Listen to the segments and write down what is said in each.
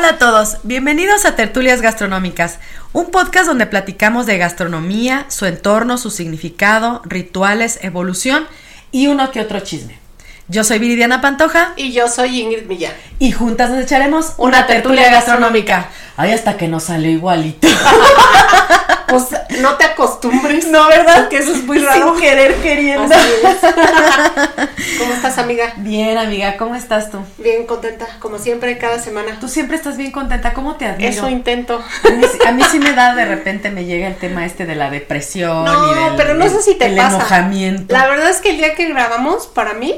Hola a todos, bienvenidos a Tertulias Gastronómicas, un podcast donde platicamos de gastronomía, su entorno, su significado, rituales, evolución y uno que otro chisme. Yo soy Viridiana Pantoja Y yo soy Ingrid Millán. y juntas nos echaremos Una tertulia gastronómica. Ay, hasta que nos salió igualito. Pues no te acostumbres. No, ¿verdad? Porque eso es muy raro. Sin querer queriendo. Así es. ¿Cómo estás, amiga? Bien, amiga, ¿cómo estás tú? Bien contenta, como siempre, cada semana. Tú siempre estás bien contenta, ¿cómo te admiro? Eso intento. A mí, sí- a mí sí me da de repente me llega el tema este de la depresión No, y del pero no sé si te el pasa. enojamiento. La verdad es que el día que grabamos, para mí,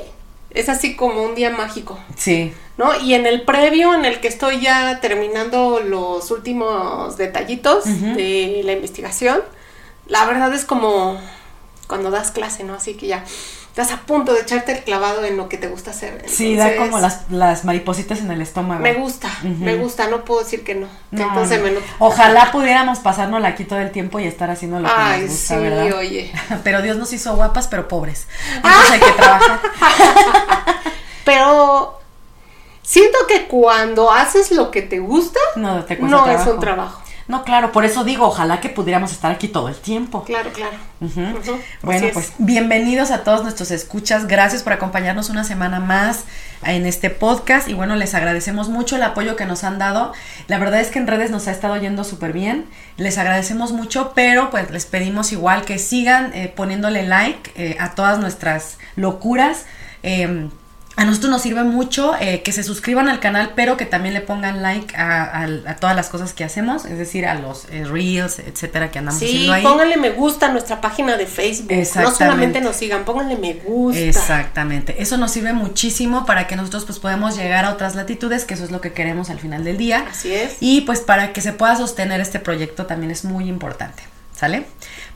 es así como un día mágico. Sí, ¿No? Y en el previo, en el que estoy ya terminando los últimos detallitos de la investigación, la verdad es como cuando das clase, ¿no? Así que ya estás a punto de echarte el clavado en lo que te gusta hacer. sí, da como las, las maripositas en el estómago. Me gusta, me gusta, no puedo decir que no. No, Entonces no. me. Ojalá pudiéramos pasárnosla aquí todo el tiempo y estar haciendo lo que Ay, nos gusta, sí, ¿verdad? oye. Pero Dios nos hizo guapas, pero pobres. Entonces hay que trabajar. Pero siento que cuando haces lo que te gusta, No te es un trabajo. No, claro, por eso digo, ojalá que pudiéramos estar aquí todo el tiempo. Claro, claro. Bueno, pues bienvenidos a todos nuestros escuchas. Gracias por acompañarnos una semana más en este podcast. Y bueno, les agradecemos mucho el apoyo que nos han dado. La verdad es que en redes nos ha estado yendo súper bien. Les agradecemos mucho, pero pues les pedimos igual que sigan eh, poniéndole like eh, a todas nuestras locuras. Eh, a nosotros nos sirve mucho eh, que se suscriban al canal, pero que también le pongan like a, a- a todas las cosas que hacemos, es decir, a los eh, reels, etcétera, que andamos Sí, haciendo ahí. pónganle me gusta a nuestra página de Facebook. No solamente nos sigan, pónganle me gusta. Exactamente, eso nos sirve muchísimo para que nosotros pues podamos llegar a otras latitudes, que eso es lo que queremos al final del día. Así es. Y pues para que se pueda sostener este proyecto también es muy importante, ¿sale?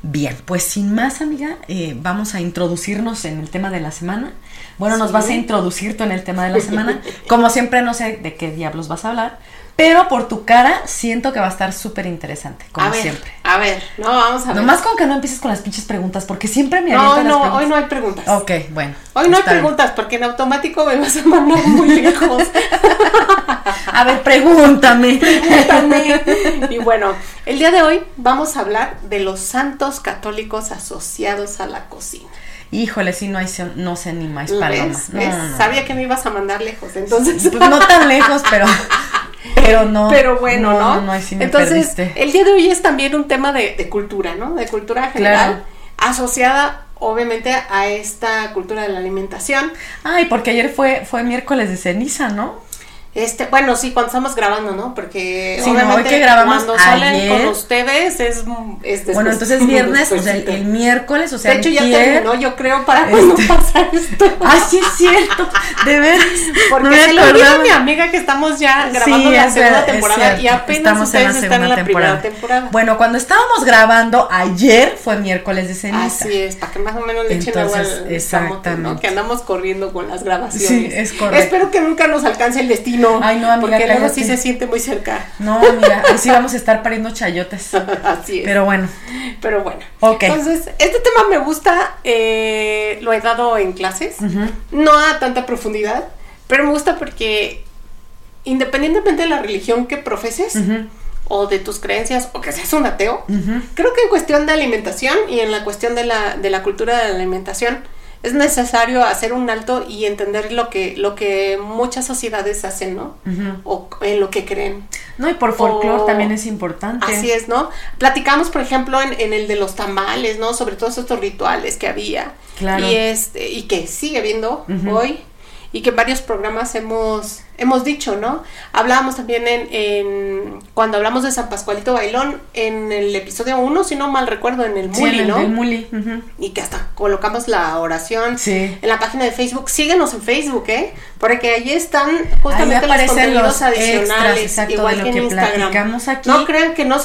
Bien, pues sin más amiga, eh, vamos a introducirnos en el tema de la semana. Bueno, nos vas a introducir tú en el tema de la semana. Como siempre no sé de qué diablos vas a hablar, pero por tu cara siento que va a estar súper interesante, como a ver, siempre. a ver, no, vamos a ver. Nomás con que no empieces con las pinches preguntas, porque siempre me no, las no, hoy no hay preguntas. Ok, bueno. Hoy no hay bien. preguntas porque en automático me vas a mandar muy lejos. A ver, pregúntame. También. y bueno, el día de hoy vamos a hablar de los santos católicos asociados a la cocina. Híjole, sí, no hay, no sé ni más paloma. ¿Ves? No, ¿Ves? no, no. Sabía que me ibas a mandar lejos, entonces. Pues no tan lejos, pero, pero no. Pero bueno, ¿no? No, no, sí me Entonces, perdiste. el día de hoy es también un tema de, de cultura, ¿no? De cultura general, Claro. asociada obviamente a esta cultura de la alimentación. Ay, porque ayer fue, fue miércoles de ceniza, ¿no? Este, bueno, sí, cuando estamos grabando, ¿no? Porque Sí, no, obviamente hoy que grabamos cuando salen ayer. con ustedes es, es Bueno, entonces viernes, o sea, el, miércoles, o sea, de hecho, ya terminó, yo creo, para cuando Este- pasa esto. Ay, sí es cierto, de veras. Porque no se le olvida a mi amiga que estamos ya Sí, grabando la segunda temporada y cierto, apenas estamos en la ustedes están en la primera temporada. Bueno, cuando estábamos grabando ayer fue miércoles de ceniza. Así es, para que más o menos le echen agua al exactamente. ¿no? Que andamos corriendo con las grabaciones. Sí, es correcto. Espero que nunca nos alcance el destino. Ay, no, amiga, Porque luego sí se siente muy cerca. No, mira, ahí sí vamos a estar pariendo chayotes. Así es. Pero bueno, Pero bueno. Ok. Entonces, este tema me gusta, eh, lo he dado en clases, no a tanta profundidad, pero me gusta porque independientemente de la religión que profeses o de tus creencias o que seas un ateo, creo que en cuestión de alimentación y en la cuestión de la, de la cultura de la alimentación es necesario hacer un alto y entender lo que, lo que muchas sociedades hacen, ¿no? O en lo que creen. No, y por folclore también es importante. Así es, ¿no? Platicamos, por ejemplo, en, en, el de los tamales, ¿no? Sobre todos estos rituales que había. Claro. Y, este, y que sigue habiendo hoy y que en varios programas hemos, hemos dicho, ¿no? Hablábamos también en, en, cuando hablamos de San Pascualito Bailón, en el episodio 1, si no mal recuerdo, en el Muli, en ¿no? El Muli. Y que hasta colocamos la oración sí. en la página de Facebook. Síguenos en Facebook, ¿eh? Porque ahí están justamente los contenidos los adicionales, extras, igual que, en que Instagram. Aquí. No crean que no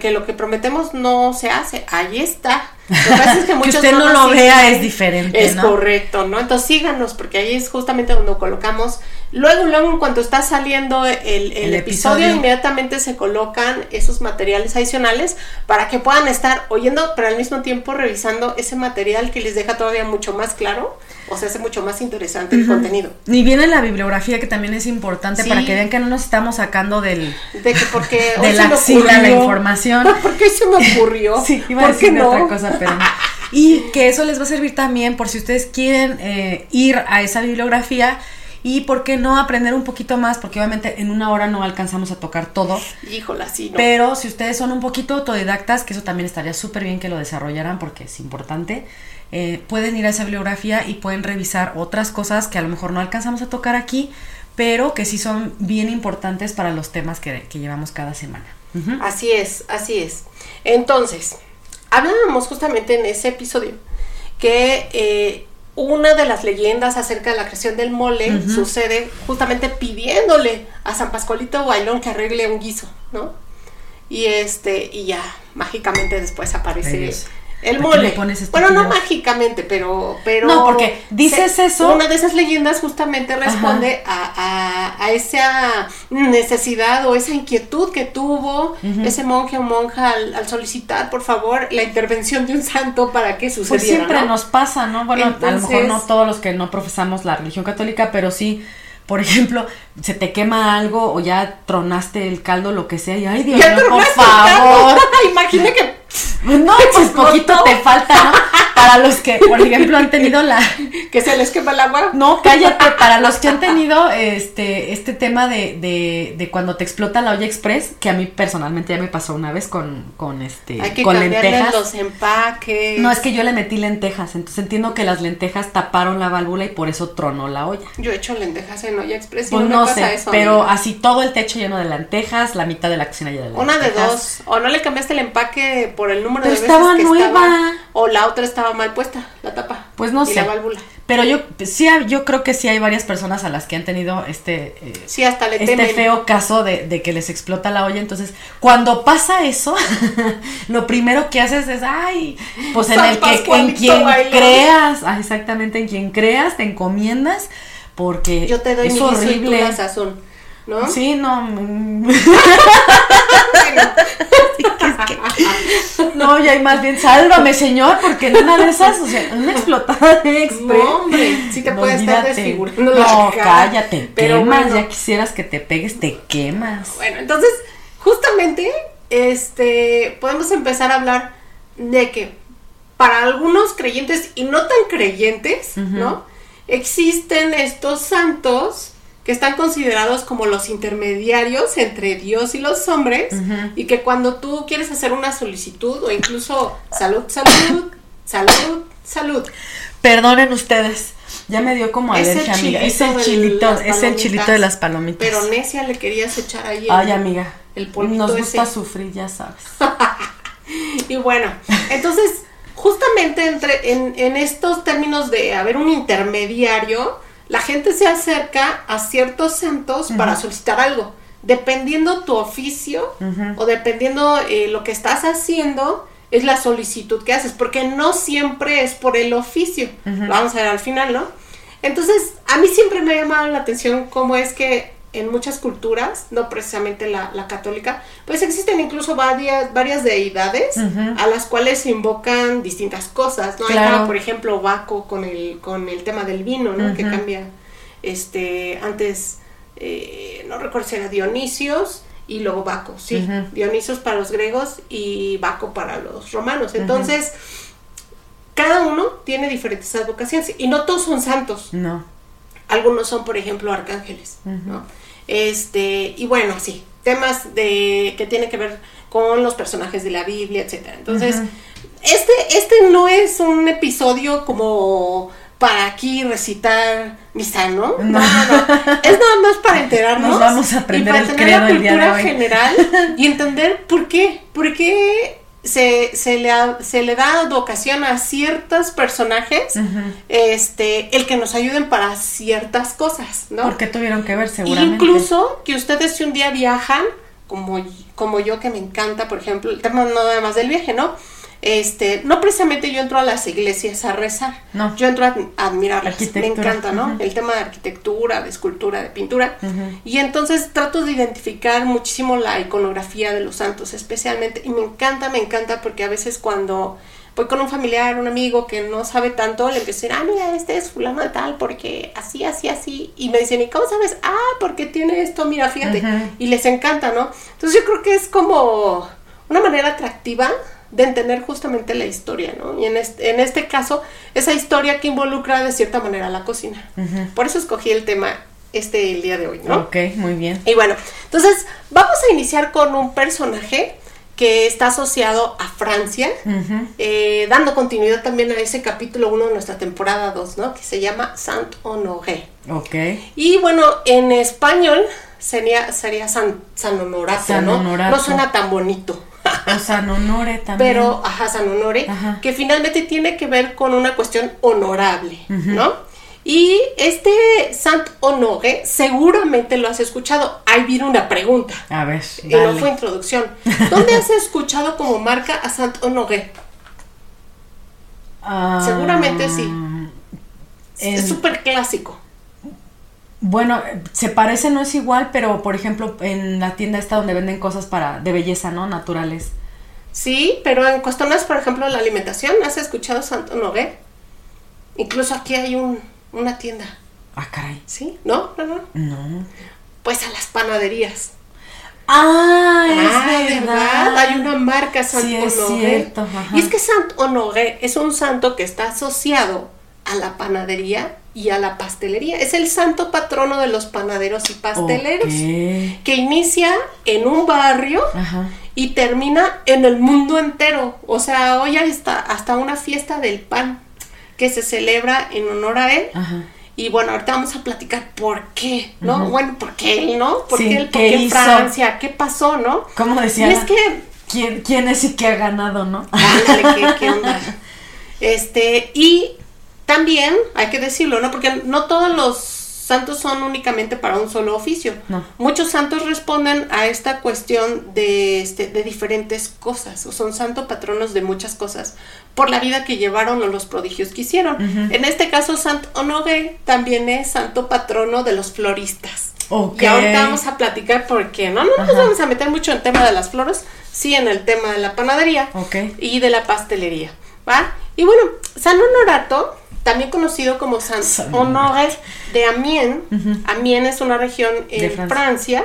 que lo que prometemos no se hace, ahí está. Lo que pasa es que, muchos usted no, lo vea es diferente. Es ¿no? correcto, ¿no? Entonces síganos, porque ahí es justamente donde colocamos. Luego, luego, en cuanto está saliendo el, el, el episodio, episodio, inmediatamente se colocan esos materiales adicionales para que puedan estar oyendo, pero al mismo tiempo revisando ese material que les deja todavía mucho más claro o se hace mucho más interesante el contenido. Y viene la bibliografía que también es importante sí. para que vean que no nos estamos sacando del de que porque de la axila la información. porque se me ocurrió. sí, iba a decir no? otra cosa, pero. Y que eso les va a servir también por si ustedes quieren eh, ir a esa bibliografía y por qué no aprender un poquito más, porque obviamente en una hora no alcanzamos a tocar todo. Híjola, sí, no. Pero si ustedes son un poquito autodidactas, que eso también estaría súper bien que lo desarrollaran porque es importante, eh, pueden ir a esa bibliografía y pueden revisar otras cosas que a lo mejor no alcanzamos a tocar aquí, pero que sí son bien importantes para los temas que, que llevamos cada semana. Uh -huh. Así es, así es. Entonces, hablábamos justamente en ese episodio que eh, una de las leyendas acerca de la creación del mole uh -huh. sucede justamente pidiéndole a San Pascualito Bailón que arregle un guiso, ¿no? Y este, y ya mágicamente después aparece el mole. Bueno, no mágicamente, pero, pero. No, porque dices se, eso. Una de esas leyendas justamente responde a, a, a, esa necesidad o esa inquietud que tuvo uh -huh. ese monje o monja al, al, solicitar, por favor, la intervención de un santo para que sucediera. Pues siempre ¿no? nos pasa, ¿no? Bueno, Entonces, a lo mejor no todos los que no profesamos la religión católica, pero sí por ejemplo, se te quema algo o ya tronaste el caldo, lo que sea, y ay Dios mío, por favor. Imagina que no, pues poquito te falta, ¿no? Para los que, por ejemplo, han tenido la... ¿Que se les quema el agua? No, cállate, para los que han tenido este, este tema de, de, de cuando te explota la olla express, que a mí personalmente ya me pasó una vez con, con este, Hay que con lentejas. los empaques. No, es que yo le metí lentejas, entonces entiendo que las lentejas taparon la válvula y por eso tronó la olla. Yo he hecho lentejas en olla express y pues no, pasa sé, eso. pero amiga. así todo el techo lleno de lentejas, la mitad de la cocina llena de lentejas. Una de dos, o no le cambiaste el empaque por el número Pero de veces estaba que nueva. estaba, o la otra estaba mal puesta, la tapa. Pues no y sé. la válvula. Pero yo sí, yo creo que sí hay varias personas a las que han tenido este, eh, Sí, hasta le este temen. feo caso de, de que les explota la olla. Entonces, cuando pasa eso, lo primero que haces es, ay, pues en San el que en quien creas, ah, exactamente, en quien creas, te encomiendas, porque Yo te doy es mi horrible. sazón, ¿no? Sí, no. mm. No, ya hay más bien, sálvame, señor, porque en una de esas, o sea, una explotada de express. No, hombre, sí te No, puede estar desfigurando la No, cara. cállate, Pero quemas, bueno. ya quisieras que te pegues, te quemas. Bueno, entonces, justamente, este, podemos empezar a hablar de que para algunos creyentes y no tan creyentes. ¿no? Existen estos santos que están considerados como los intermediarios entre Dios y los hombres y que cuando tú quieres hacer una solicitud o incluso salud, salud, salud, salud, Perdonen ustedes, ya me dio como Es alergia, amiga. Es el chilito, es el chilito de las palomitas. pero necia le querías echar ahí el- Ay, amiga, el nos gusta ese. sufrir, ya sabes. Y bueno, entonces, justamente entre, en, en estos términos de haber un intermediario, la gente se acerca a ciertos santos para solicitar algo. Dependiendo tu oficio o dependiendo eh, lo que estás haciendo, es la solicitud que haces, porque no siempre es por el oficio. Lo vamos a ver al final, ¿no? Entonces, a mí siempre me ha llamado la atención cómo es que en muchas culturas, no precisamente la, la católica, pues existen incluso varias, varias deidades a las cuales se invocan distintas cosas, ¿no? Claro. por ejemplo, Baco con el, con el tema del vino, ¿no? Que cambia, este, antes, eh, no recuerdo si era Dionisios y luego Baco, sí. Dionisios para los griegos y Baco para los romanos. Entonces, cada uno tiene diferentes advocaciones y no todos son santos. No. Algunos son, por ejemplo, arcángeles, ¿no? Este, y bueno, sí, temas de que tienen que ver con los personajes de la Biblia, etcétera. Entonces, este, este no es un episodio como para aquí recitar misa, ¿no? No, no, no. Es nada más para enterarnos. Nos vamos a aprender y el para tener la credo el día de cultura hoy. general y entender por qué. Por qué se, se, le, ha- se le da advocación a ciertos personajes este, el que nos ayuden para ciertas cosas, ¿no? Porque tuvieron que ver seguramente. Incluso que ustedes si un día viajan, como, como yo que me encanta, por ejemplo, el tema no nada más del viaje, ¿no? Este, no precisamente yo entro a las iglesias a rezar, No. yo entro a, admirarlas, me encanta, ¿no? El tema de arquitectura, de escultura, de pintura, y entonces trato de identificar muchísimo la iconografía de los santos, especialmente, y me encanta, me encanta, porque a veces cuando voy con un familiar, un amigo que no sabe tanto, le empiezo a decir, ah, mira, este es fulano de tal, porque así, así, así, y me dicen, ¿y cómo sabes? Ah, porque tiene esto, mira, fíjate, y les encanta, ¿no? Entonces yo creo que es como una manera atractiva de entender justamente la historia, ¿no? Y en este, en este caso, esa historia que involucra de cierta manera la cocina. Por eso escogí el tema este el día de hoy, ¿no? Ok, muy bien. Y bueno, entonces vamos a iniciar con un personaje que está asociado a Francia, eh, dando continuidad también a ese capítulo 1 de nuestra temporada 2, ¿no? Que se llama Saint Honoré. Ok. Y bueno, en español sería, sería San, San Honorato, San ¿no? Honorato. No suena tan bonito. O San Honore también. Pero, ajá, San Honore, Ajá. que finalmente tiene que ver con una cuestión honorable, ¿no? Y este Sant Honore, seguramente lo has escuchado. Ahí viene una pregunta. A ver, Y no fue introducción. ¿Dónde has escuchado como marca a Sant Honore? Ah, Seguramente sí. en- Es súper clásico. Bueno, se parece, no es igual, pero por ejemplo, en la tienda esta donde venden cosas para de belleza, ¿no? Naturales. Sí, pero en cuestiones, por ejemplo, la alimentación, ¿has escuchado Sant Honore? Incluso aquí hay un, una tienda. Ah, caray. ¿Sí? ¿No? No, no. No. Pues a las panaderías. Ah, Ah, es ¿verdad? verdad. Hay una marca Sant Sí, es Honoré. cierto, ajá. Y es que Sant Honoré es un santo que está asociado a la panadería y a la pastelería. Es el santo patrono de los panaderos y pasteleros. Que inicia en un barrio Ajá. y termina en el mundo entero. O sea, hoy hay hasta, hasta una fiesta del pan que se celebra en honor a él. Ajá. Y bueno, ahorita vamos a platicar por qué, ¿no? Bueno, ¿por qué él, no? ¿Por Sí, qué él? ¿Por ¿qué hizo? Francia? ¿Qué pasó, no? ¿Cómo decía? Y es que ¿Quién, ¿Quién es y qué ha ganado, no? Ándale, ¿qué, qué onda? Este, y también hay que decirlo, ¿no? Porque no todos los santos son únicamente para un solo oficio. No. Muchos santos responden a esta cuestión de, este, de diferentes cosas, o son santo patronos de muchas cosas, por la vida que llevaron o los prodigios que hicieron. En este caso, Sant Honoré también es santo patrono de los floristas. Ok. Y ahorita vamos a platicar por qué, ¿no? No nos vamos a meter mucho en el tema de las flores, sí en el tema de la panadería Ok. y de la pastelería, ¿va? Y bueno, San Honorato, también conocido como Honore de Amiens, Amiens es una región en Francia. Francia.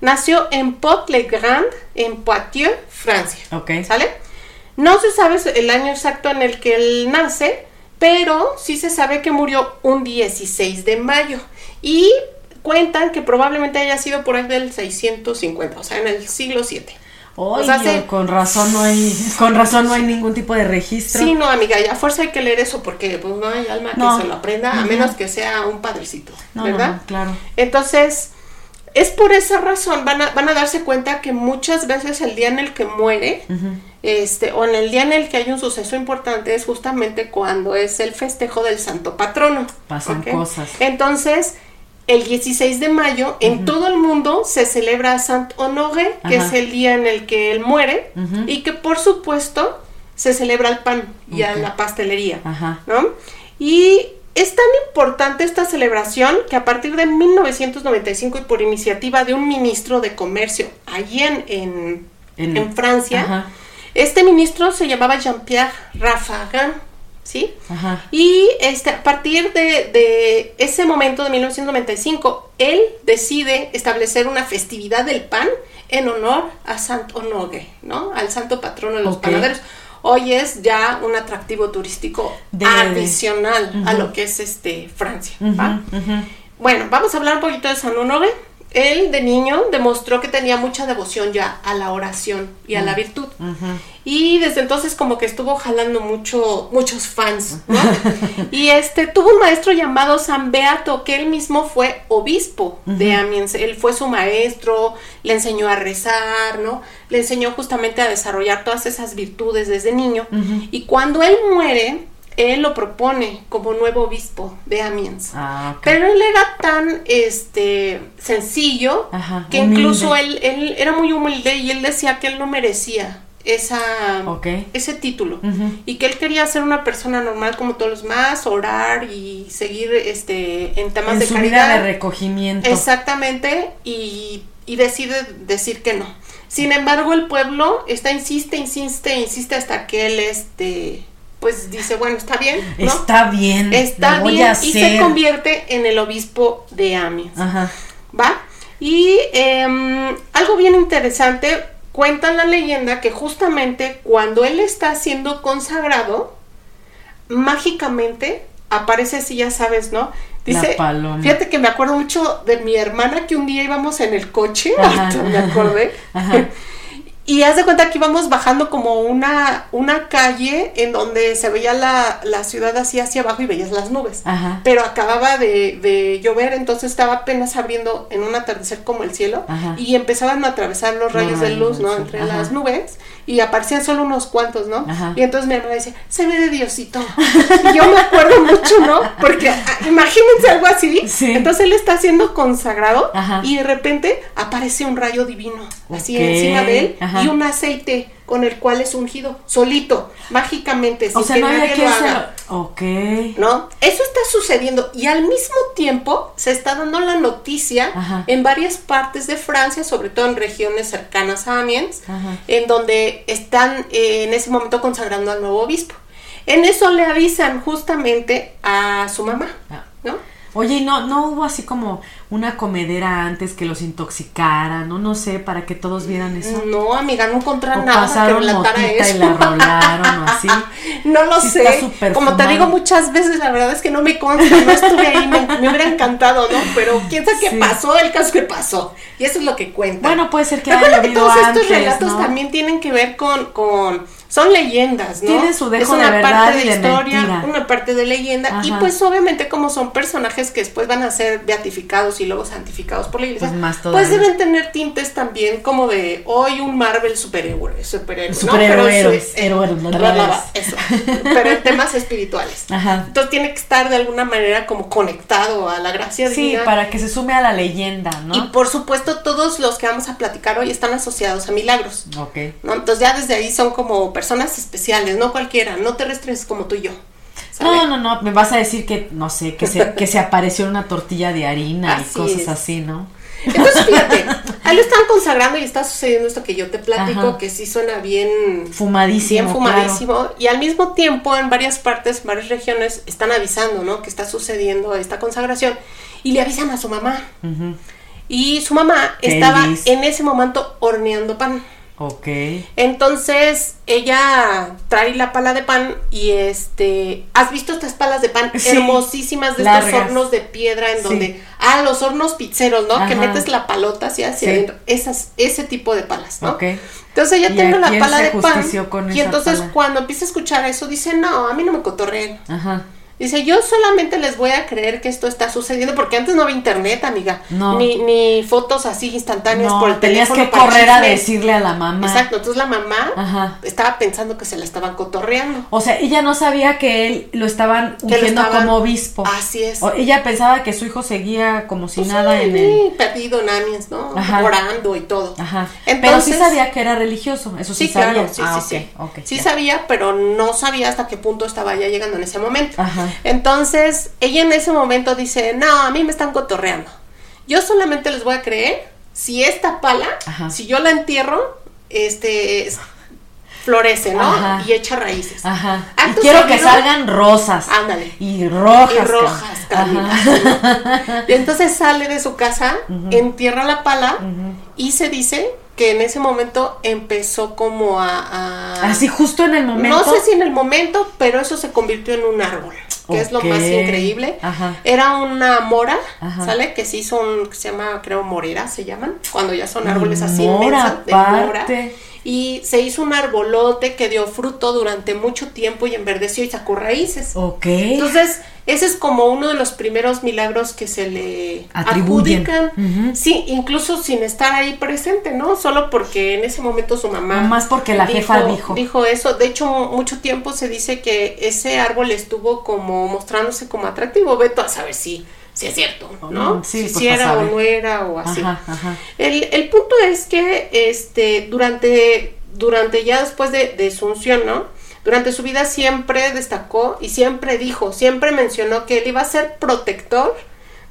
nació en Port-le-Grand, en Poitiers, Francia. Ok. ¿Sale? No se sabe el año exacto en el que él nace, pero sí se sabe que murió un 16 de mayo. Y cuentan que probablemente haya sido por ahí del 650, o sea, en el siglo 7. O sea, con razón no hay, con razón no hay ningún tipo de registro. Sí, no, amiga, ya a fuerza hay que leer eso porque pues no hay alma No. que se lo aprenda, a menos que sea un padrecito, ¿verdad? claro. Entonces, es por esa razón, van a, van a darse cuenta que muchas veces el día en el que muere, este, o en el día en el que hay un suceso importante, es justamente cuando es el festejo del santo patrono. Pasan cosas. Entonces, el 16 de mayo, en todo el mundo se celebra Saint Honoré, que Ajá. es el día en el que él muere, y que por supuesto se celebra el pan y a la pastelería. Ajá. ¿no? Y es tan importante esta celebración que a partir de 1995 y por iniciativa de un ministro de comercio allí en, en, En- en Francia, Ajá. este ministro se llamaba Jean-Pierre Raffarin, ¿sí? Ajá. Y este, a partir de, de ese momento de 1995, él decide establecer una festividad del pan en honor a Sant Honore, ¿no? Al santo patrono de los panaderos. hoy es ya un atractivo turístico De- adicional a lo que es este Francia. Bueno, vamos a hablar un poquito de San Onofre. Él de niño demostró que tenía mucha devoción ya a la oración y a la virtud. Ujú. Y desde entonces como que estuvo jalando mucho, muchos fans, ¿no? y este tuvo un maestro llamado San Beato, que él mismo fue obispo de Amiens. Él fue su maestro, le enseñó a rezar, ¿no? Le enseñó justamente a desarrollar todas esas virtudes desde niño. Y cuando él muere, él lo propone como nuevo obispo de Amiens. Ah. Pero él era tan este sencillo Ajá, que humilde. incluso él, él era muy humilde y él decía que él no merecía esa ese título y que él quería ser una persona normal como todos los demás, orar y seguir este en temas en de su caridad. vida de recogimiento. Exactamente, y, y decide decir que no. Sin embargo, el pueblo está insiste, insiste, insiste hasta que él este pues dice, bueno, está bien, ¿no? Está bien. Está bien a y se convierte en el obispo de Amiens. Ajá. ¿Va? Y em, algo bien interesante, cuenta la leyenda que justamente cuando él está siendo consagrado, mágicamente aparece así, ya sabes, ¿no? Dice, La paloma. fíjate que me acuerdo mucho de mi hermana que un día íbamos en el coche, Ajá. me acordé. Ajá. Y haz de cuenta que íbamos bajando como una, una calle en donde se veía la, la ciudad así hacia abajo y veías las nubes. Ajá. Pero acababa de, de llover, entonces estaba apenas abriendo en un atardecer como el cielo Ajá. y empezaban a atravesar los rayos de luz, ¿no? Entre las nubes y aparecían solo unos cuantos, ¿no? Ajá. Y entonces mi hermana dice, se ve de Diosito. y yo me acuerdo mucho, ¿no? Porque ah, imagínense algo así. Sí. Entonces él está siendo consagrado y de repente aparece un rayo divino así encima de él ajá. y un aceite con el cual es ungido, solito, mágicamente, sin O sea, que no nadie que lo haga. Ok. ¿no? Eso está sucediendo y al mismo tiempo se está dando la noticia Ajá. en varias partes de Francia, sobre todo en regiones cercanas a Amiens, Ajá. en donde están eh, en ese momento consagrando al nuevo obispo. En eso le avisan justamente a su mamá, Ah. ¿no? Oye, ¿y no, no hubo así como una comedera antes que los intoxicara? No, no sé, para que todos vieran eso. No, amiga, no encontraron O nada que relatara eso. y la rolaron o así. No lo Sí sé. Como te digo muchas veces, la verdad es que no me consta, no estuve ahí, me, me hubiera encantado, ¿no? Pero quién sabe qué Sí. pasó, el caso que pasó. Y eso es lo que cuenta. Bueno, puede ser que haya que llovido todos antes, estos relatos ¿no? también tienen que ver con, con son leyendas, ¿no? Tienen su dejo es una de verdad parte de, y de historia, mentira. una parte de leyenda y pues obviamente como son personajes que después van a ser beatificados y luego santificados por la iglesia, Pues más pues deben tener tintes también como de hoy un Marvel superhéroe, superhéroe, ¿no? Superhéroes, Pero en temas espirituales. Ajá. Entonces tiene que estar de alguna manera como conectado a la gracia Sí, divina. para que se sume a la leyenda, ¿no? Y por supuesto todos los que vamos a platicar hoy están asociados a milagros. Ok. ¿no? Entonces ya desde ahí son como personas especiales, no cualquiera, no terrestres como tú y yo. ¿sale? No, no, no, me vas a decir que, no sé, que se, que se apareció una tortilla de harina y cosas es. así, ¿no? Entonces fíjate, ahí lo están consagrando y está sucediendo esto que yo te platico, Ajá. que sí suena bien, Fumadísimo. bien fumadísimo. Y al mismo tiempo en varias partes, en varias regiones, están avisando, ¿no? Que está sucediendo esta consagración. Y le avisan a su mamá. Ujú. Y su mamá ¿Qué estaba en ese momento horneando pan. Ok. Entonces ella trae la pala de pan y este, ¿has visto estas palas de pan Sí, hermosísimas de largas. estos hornos de piedra en Sí. donde, ah, los hornos pizzeros, ¿no? Que metes la palota hacia hacia Sí. adentro, esas, ese tipo de palas, ¿no? Ok. Entonces ella ¿Y tiene la pala de pan con y entonces pala? cuando empieza a escuchar eso dice, no, a mí no me cotorreen. Ajá. Dice, yo solamente les voy a creer que esto está sucediendo, porque antes no había internet, amiga. No. Ni, ni fotos así instantáneas por el tenías teléfono. que para correr a decirle a la mamá. Exacto, entonces la mamá Ajá. estaba pensando que se la estaban cotorreando. O sea, ella no sabía que él lo estaban Que ungiendo como obispo. Así es. O ella pensaba que su hijo seguía como si Pues nada sí, en el. perdido en Amiens, ¿no? Ajá. Orando y todo. Ajá. Entonces- pero sí sabía que era religioso, eso sí, Sí, claro, sabía. sí, ah, sí, sí. sí ya. sabía, pero no sabía hasta qué punto estaba ya llegando en ese momento. Ajá. Entonces, ella en ese momento dice, no, a mí me están cotorreando. Yo solamente les voy a creer si esta pala, Ajá. si yo la entierro, este, es- florece, ¿no? Ajá. Y echa raíces. Ajá. Y quiero que salgan rosas. Ándale. Y rojas. y rojas. Ajá. Y entonces sale de su casa, entierra la pala y se dice que en ese momento empezó como a... a- Así justo en el momento. No sé si en el momento, pero eso se convirtió en un árbol, que es lo más increíble. Ajá. Era una mora, Ajá. ¿sale? Que sí son, que se llama, creo, morera, se llaman, cuando ya son árboles así Mora, inmensos de mora. Y se hizo un arbolote que dio fruto durante mucho tiempo y enverdeció y sacó raíces. Ok. Entonces, ese es como uno de los primeros milagros que se le Atribuyen. adjudican. Sí, incluso sin estar ahí presente, ¿no? Solo porque en ese momento su mamá. Más porque la jefa dijo. Dijo eso. De hecho, mucho tiempo se dice que ese árbol estuvo como mostrándose como atractivo. Veto a saber si, si es cierto, ¿no? Sí, si, pues, si era o no era o así. Ajá, ajá. El, el punto es que este, durante, durante ya después de, de su unción, ¿no? Durante su vida siempre destacó y siempre dijo, siempre mencionó que él iba a ser protector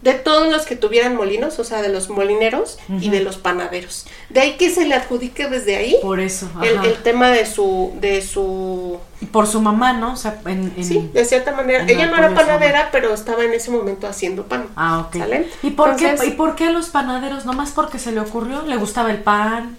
de todos los que tuvieran molinos, o sea, de los molineros y de los panaderos. De ahí que se le adjudique desde ahí Por eso. el, el tema de su, de su por su mamá, ¿no? O sea, en. en- Sí, de cierta manera. Ella no era a panadera, pero estaba en ese momento haciendo pan. Ah, ok. ¿Sale? ¿Y por, Entonces- qué, ¿Y por qué los panaderos? ¿Nomás porque se le ocurrió? ¿Le gustaba el pan?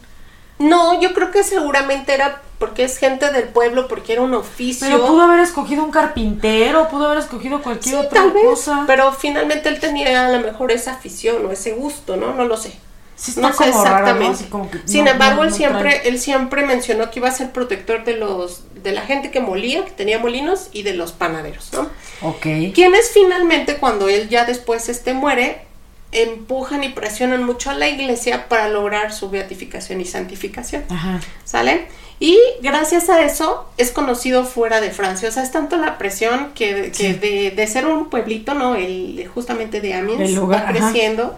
No, yo creo que seguramente era porque es gente del pueblo, porque era un oficio. Pero pudo haber escogido un carpintero, pudo haber escogido cualquier Sí, otra tal vez, cosa. pero finalmente él tenía a lo mejor esa afición o ese gusto, ¿no? No lo sé. Sí está No sé como raro, ¿no? exactamente. Sin no- embargo, él siempre, trae- él siempre mencionó que iba a ser protector de los, de la gente que molía, que tenía molinos y de los panaderos, ¿no? Ok. Quienes finalmente, cuando él ya después este muere, empujan y presionan mucho a la iglesia para lograr su beatificación y santificación. Ajá. ¿Sale? Y gracias a eso es conocido fuera de Francia. O sea, es tanto la presión que, que Sí. de, de ser un pueblito, ¿no? El, justamente de Amiens El lugar, va creciendo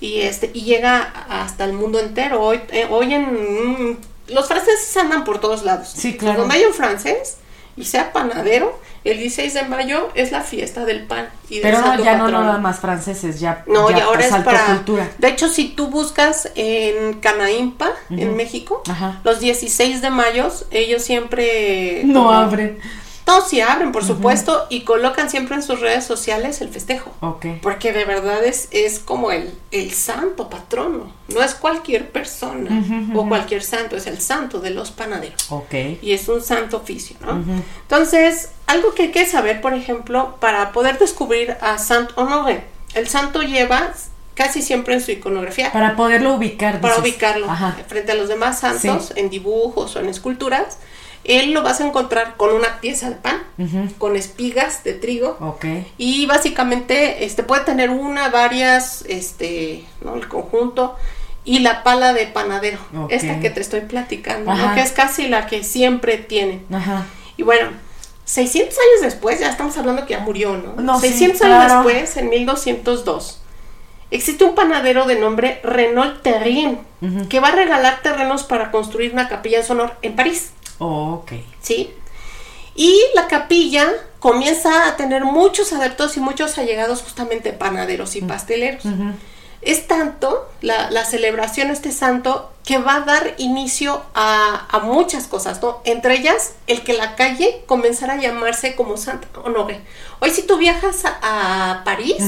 y este y llega hasta el mundo entero. Hoy, eh, hoy en mm, los franceses andan por todos lados. Sí, claro. Donde hay un francés y sea panadero, el 16 de mayo es la fiesta del pan y del Pero no, santo ya no patrono. nada más franceses, ya. No, ya y ahora es para. cultura. De hecho, si tú buscas en Canaimpa, en. México, Ajá. los 16 de mayo, ellos siempre. No como- abren. No, sí abren, por supuesto, y colocan siempre en sus redes sociales el festejo. Porque de verdad es, es como el, el santo patrono. No es cualquier persona Ujú, o ujú. cualquier santo, es el santo de los panaderos. Ok. Y es un santo oficio, ¿no? Entonces, algo que hay que saber, por ejemplo, para poder descubrir a Saint Honoré, el santo lleva casi siempre en su iconografía Para poderlo ubicar. para dices. ubicarlo Ajá. frente a los demás santos, en dibujos o en esculturas. Él lo vas a encontrar con una pieza de pan, con espigas de trigo, y básicamente este puede tener una, varias, este, ¿no? el conjunto y la pala de panadero, esta que te estoy platicando, que es casi la que siempre tienen. Ajá. Y bueno, 600 años después, ya estamos hablando que ya murió, ¿no? No, sí, 600 claro. años después, en 1202, existe un panadero de nombre Renault Terrien que va a regalar terrenos para construir una capilla en su honor en París. Ok. ¿sí? Y la capilla comienza a tener muchos adeptos y muchos allegados justamente panaderos y pasteleros. Ujú. Es tanto la, la celebración este santo que va a dar inicio a, a muchas cosas, ¿no? Entre ellas, el que la calle comenzara a llamarse como Santa Honoré. Hoy si tú viajas a, a París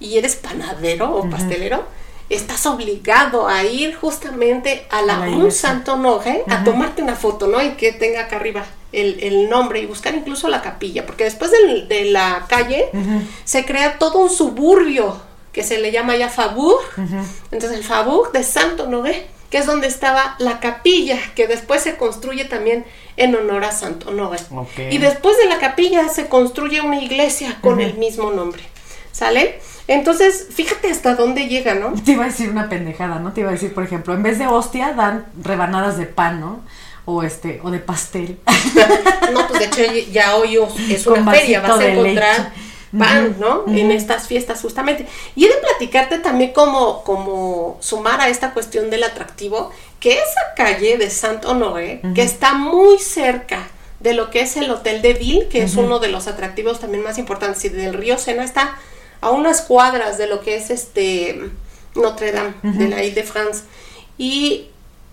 y eres panadero o pastelero, estás obligado a ir justamente a, la, A la un. Santo Honoré a Ajá. tomarte una foto, ¿no? Y que tenga acá arriba el, el nombre y buscar incluso la capilla, porque después del- de la calle se crea todo un suburbio que se le llama ya. Ujú. Entonces el Faubourg de Santo Honoré, que es donde estaba la capilla, que después se construye también en honor a Santo Honoré. Ok. Y después de la capilla se construye una iglesia con el mismo nombre. ¿Sale? Entonces, fíjate hasta dónde llega, ¿no? Te iba a decir una pendejada, ¿no? Te iba a decir, por ejemplo, en vez de hostia dan rebanadas de pan, ¿no? O este, o de pastel. No, pues de hecho ya hoy es una feria, vas a encontrar leche. pan, ¿no? En estas fiestas justamente. Y he de platicarte también como, como sumar a esta cuestión del atractivo, que esa calle de Saint Honoré, que está muy cerca de lo que es el Hotel de Ville, que es uno de los atractivos también más importantes, y del río Sena está a unas cuadras de lo que es este Notre Dame, de la Ile de France. Y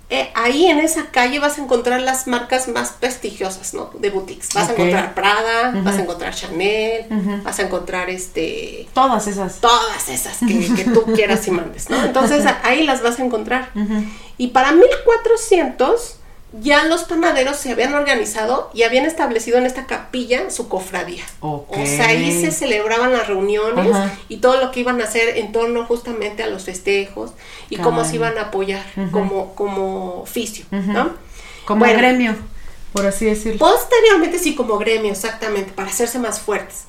eh, ahí en esa calle vas a encontrar las marcas más prestigiosas, ¿no? De boutiques. Vas a encontrar Prada, vas a encontrar Chanel, vas a encontrar este Todas esas. todas esas que, que tú quieras y mandes, ¿no? Entonces ahí las vas a encontrar. Y para 1400 ya los panaderos se habían organizado y habían establecido en esta capilla su cofradía. O sea, ahí se celebraban las reuniones y todo lo que iban a hacer en torno justamente a los festejos y cómo se iban a apoyar como, como oficio. ¿no? Como Bueno. gremio, por así decirlo. Posteriormente, sí, como gremio, exactamente, para hacerse más fuertes.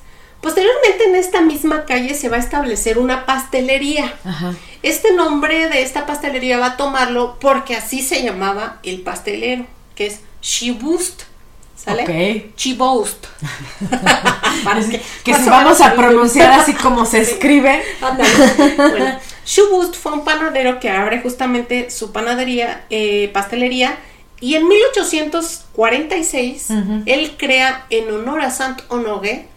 Posteriormente, en esta misma calle se va a establecer una pastelería. Ajá. Este nombre de esta pastelería va a tomarlo porque así se llamaba el pastelero, que es Chibust. ¿Sale? Ok. Chibust. Para que que si vamos a pronunciar así como se escribe. Bueno, Chubust fue un panadero que abre justamente su panadería, eh, pastelería, y en 1846 Ujú. él crea en honor a Saint Honoré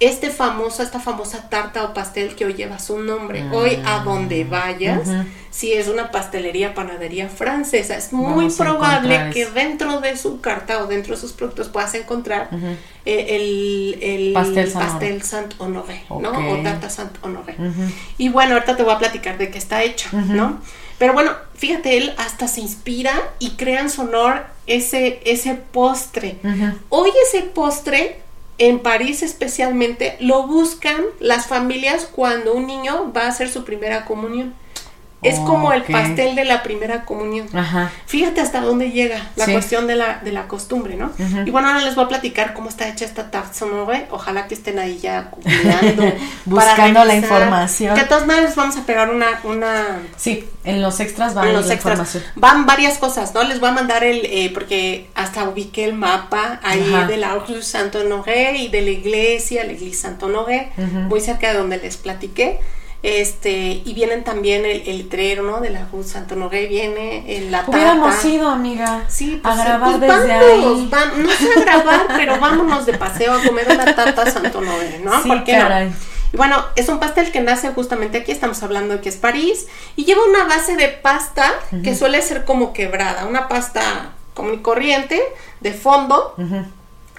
este famoso, esta famosa tarta o pastel que hoy lleva su nombre. Hoy a donde vayas, si es una pastelería, panadería francesa, es muy Vamos probable que dentro de su carta o dentro de sus productos puedas encontrar eh, el, el Pastel pastel Saint Honoré, ¿no? O tarta Saint Honoré. Y bueno, ahorita te voy a platicar de qué está hecho, Ujú. ¿no? Pero bueno, fíjate, él hasta se inspira y crea en su honor ese, ese postre. Hoy ese postre, en París especialmente, lo buscan las familias cuando un niño va a hacer su primera comunión. Es como el pastel de la primera comunión. Ajá. Fíjate hasta dónde llega la Sí. cuestión de la, de la costumbre, ¿no? Y bueno, ahora les voy a platicar cómo está hecha esta sonore. Ojalá que estén ahí ya googleando, Buscando la información. Que de todas maneras vamos a pegar una, una Sí, en los extras va en ahí los la extras. información. Van varias cosas, ¿no? Les voy a mandar el, eh, porque hasta ubiqué el mapa ahí Ajá. de la Rue Saint Honoré y de la iglesia, la iglesia Saint Honoré, muy cerca de donde les platiqué. Este, y vienen también el, el letrero, ¿no? De la Rue Saint Honoré, viene en la Hubiéramos ido, amiga, Sí, a pues, grabar pues desde vámonos, ahí. va- no sé a grabar, pero vámonos de paseo a comer una tarta Santo Noé, ¿no? Sí, ¿Por qué no? caray. Y bueno, es un pastel que nace justamente aquí, estamos hablando de que es París, y lleva una base de pasta que suele ser como quebrada, una pasta común y corriente, de fondo,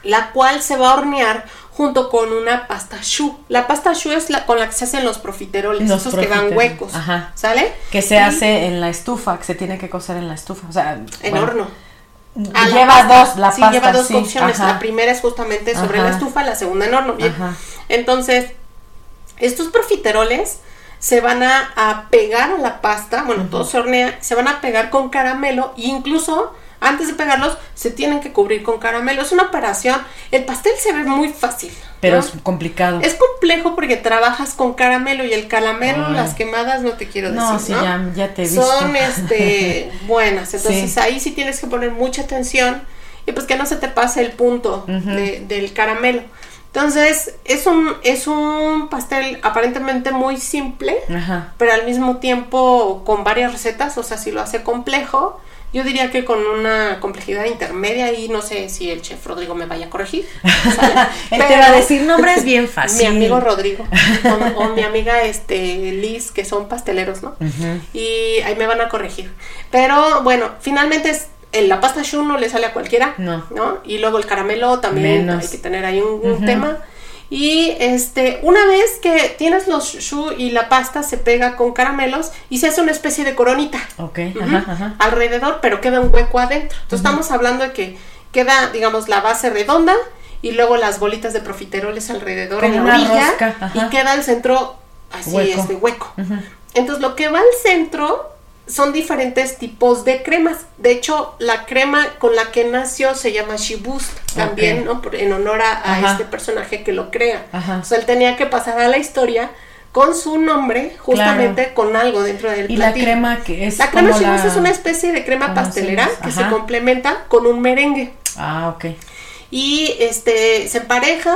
la cual se va a hornear junto con una pasta choux. La pasta choux es la con la que se hacen los profiteroles, Los esos que van huecos, ajá. ¿sale? Que se Y hace en la estufa, que se tiene que cocer en la estufa. O sea, En bueno, horno. Ah, Lleva dos, la sí, pasta, lleva dos sí, cocciones. ajá. La primera es justamente sobre Ajá. la estufa, la segunda en horno. Bien. Ajá. Entonces, estos profiteroles se van a, a pegar a la pasta, bueno, todo se hornea, se van a pegar con caramelo e incluso antes de pegarlos se tienen que cubrir con caramelo. Es una operación, el pastel se ve muy fácil. Pero ¿no? es complicado. Es complejo porque trabajas con caramelo y el caramelo, Ay. las quemadas no te quiero decir. No, sí, ya- ya te he visto. Son este, buenas. Entonces Sí. ahí sí tienes que poner mucha atención y pues que no se te pase el punto de- del caramelo. Entonces es un, es un pastel aparentemente muy simple, Ajá. pero al mismo tiempo con varias recetas. O sea, si lo hace complejo, yo diría que con una complejidad intermedia y no sé si el chef Rodrigo me vaya a corregir. Él te Pero- va a decir nombres bien fácil. mi amigo Rodrigo o, o mi amiga este Liz que son pasteleros no y ahí me van a corregir pero bueno finalmente es en la pasta choux no le sale a cualquiera No. y luego el caramelo también Menos. hay que tener ahí un, tema y este una vez que tienes los choux y la pasta se pega con caramelos y se hace una especie de coronita Ok, ajá, ajá. alrededor, pero queda un hueco adentro. Entonces estamos hablando de que queda, digamos, la base redonda y luego las bolitas de profiteroles alrededor en la orilla rosca, y queda el centro así Hueco. este hueco. Entonces lo que va al centro son diferentes tipos de cremas. De hecho, la crema con la que nació se llama Shibust, también, Ok. ¿no? Por- En honor a, este personaje que lo crea. Ajá. O sea, él tenía que pasar a la historia con su nombre, justamente con algo dentro del Y la crema que es La crema Shibus la- es una especie de crema ¿cómo pastelera se que se complementa con un merengue Ah, ok. y este se empareja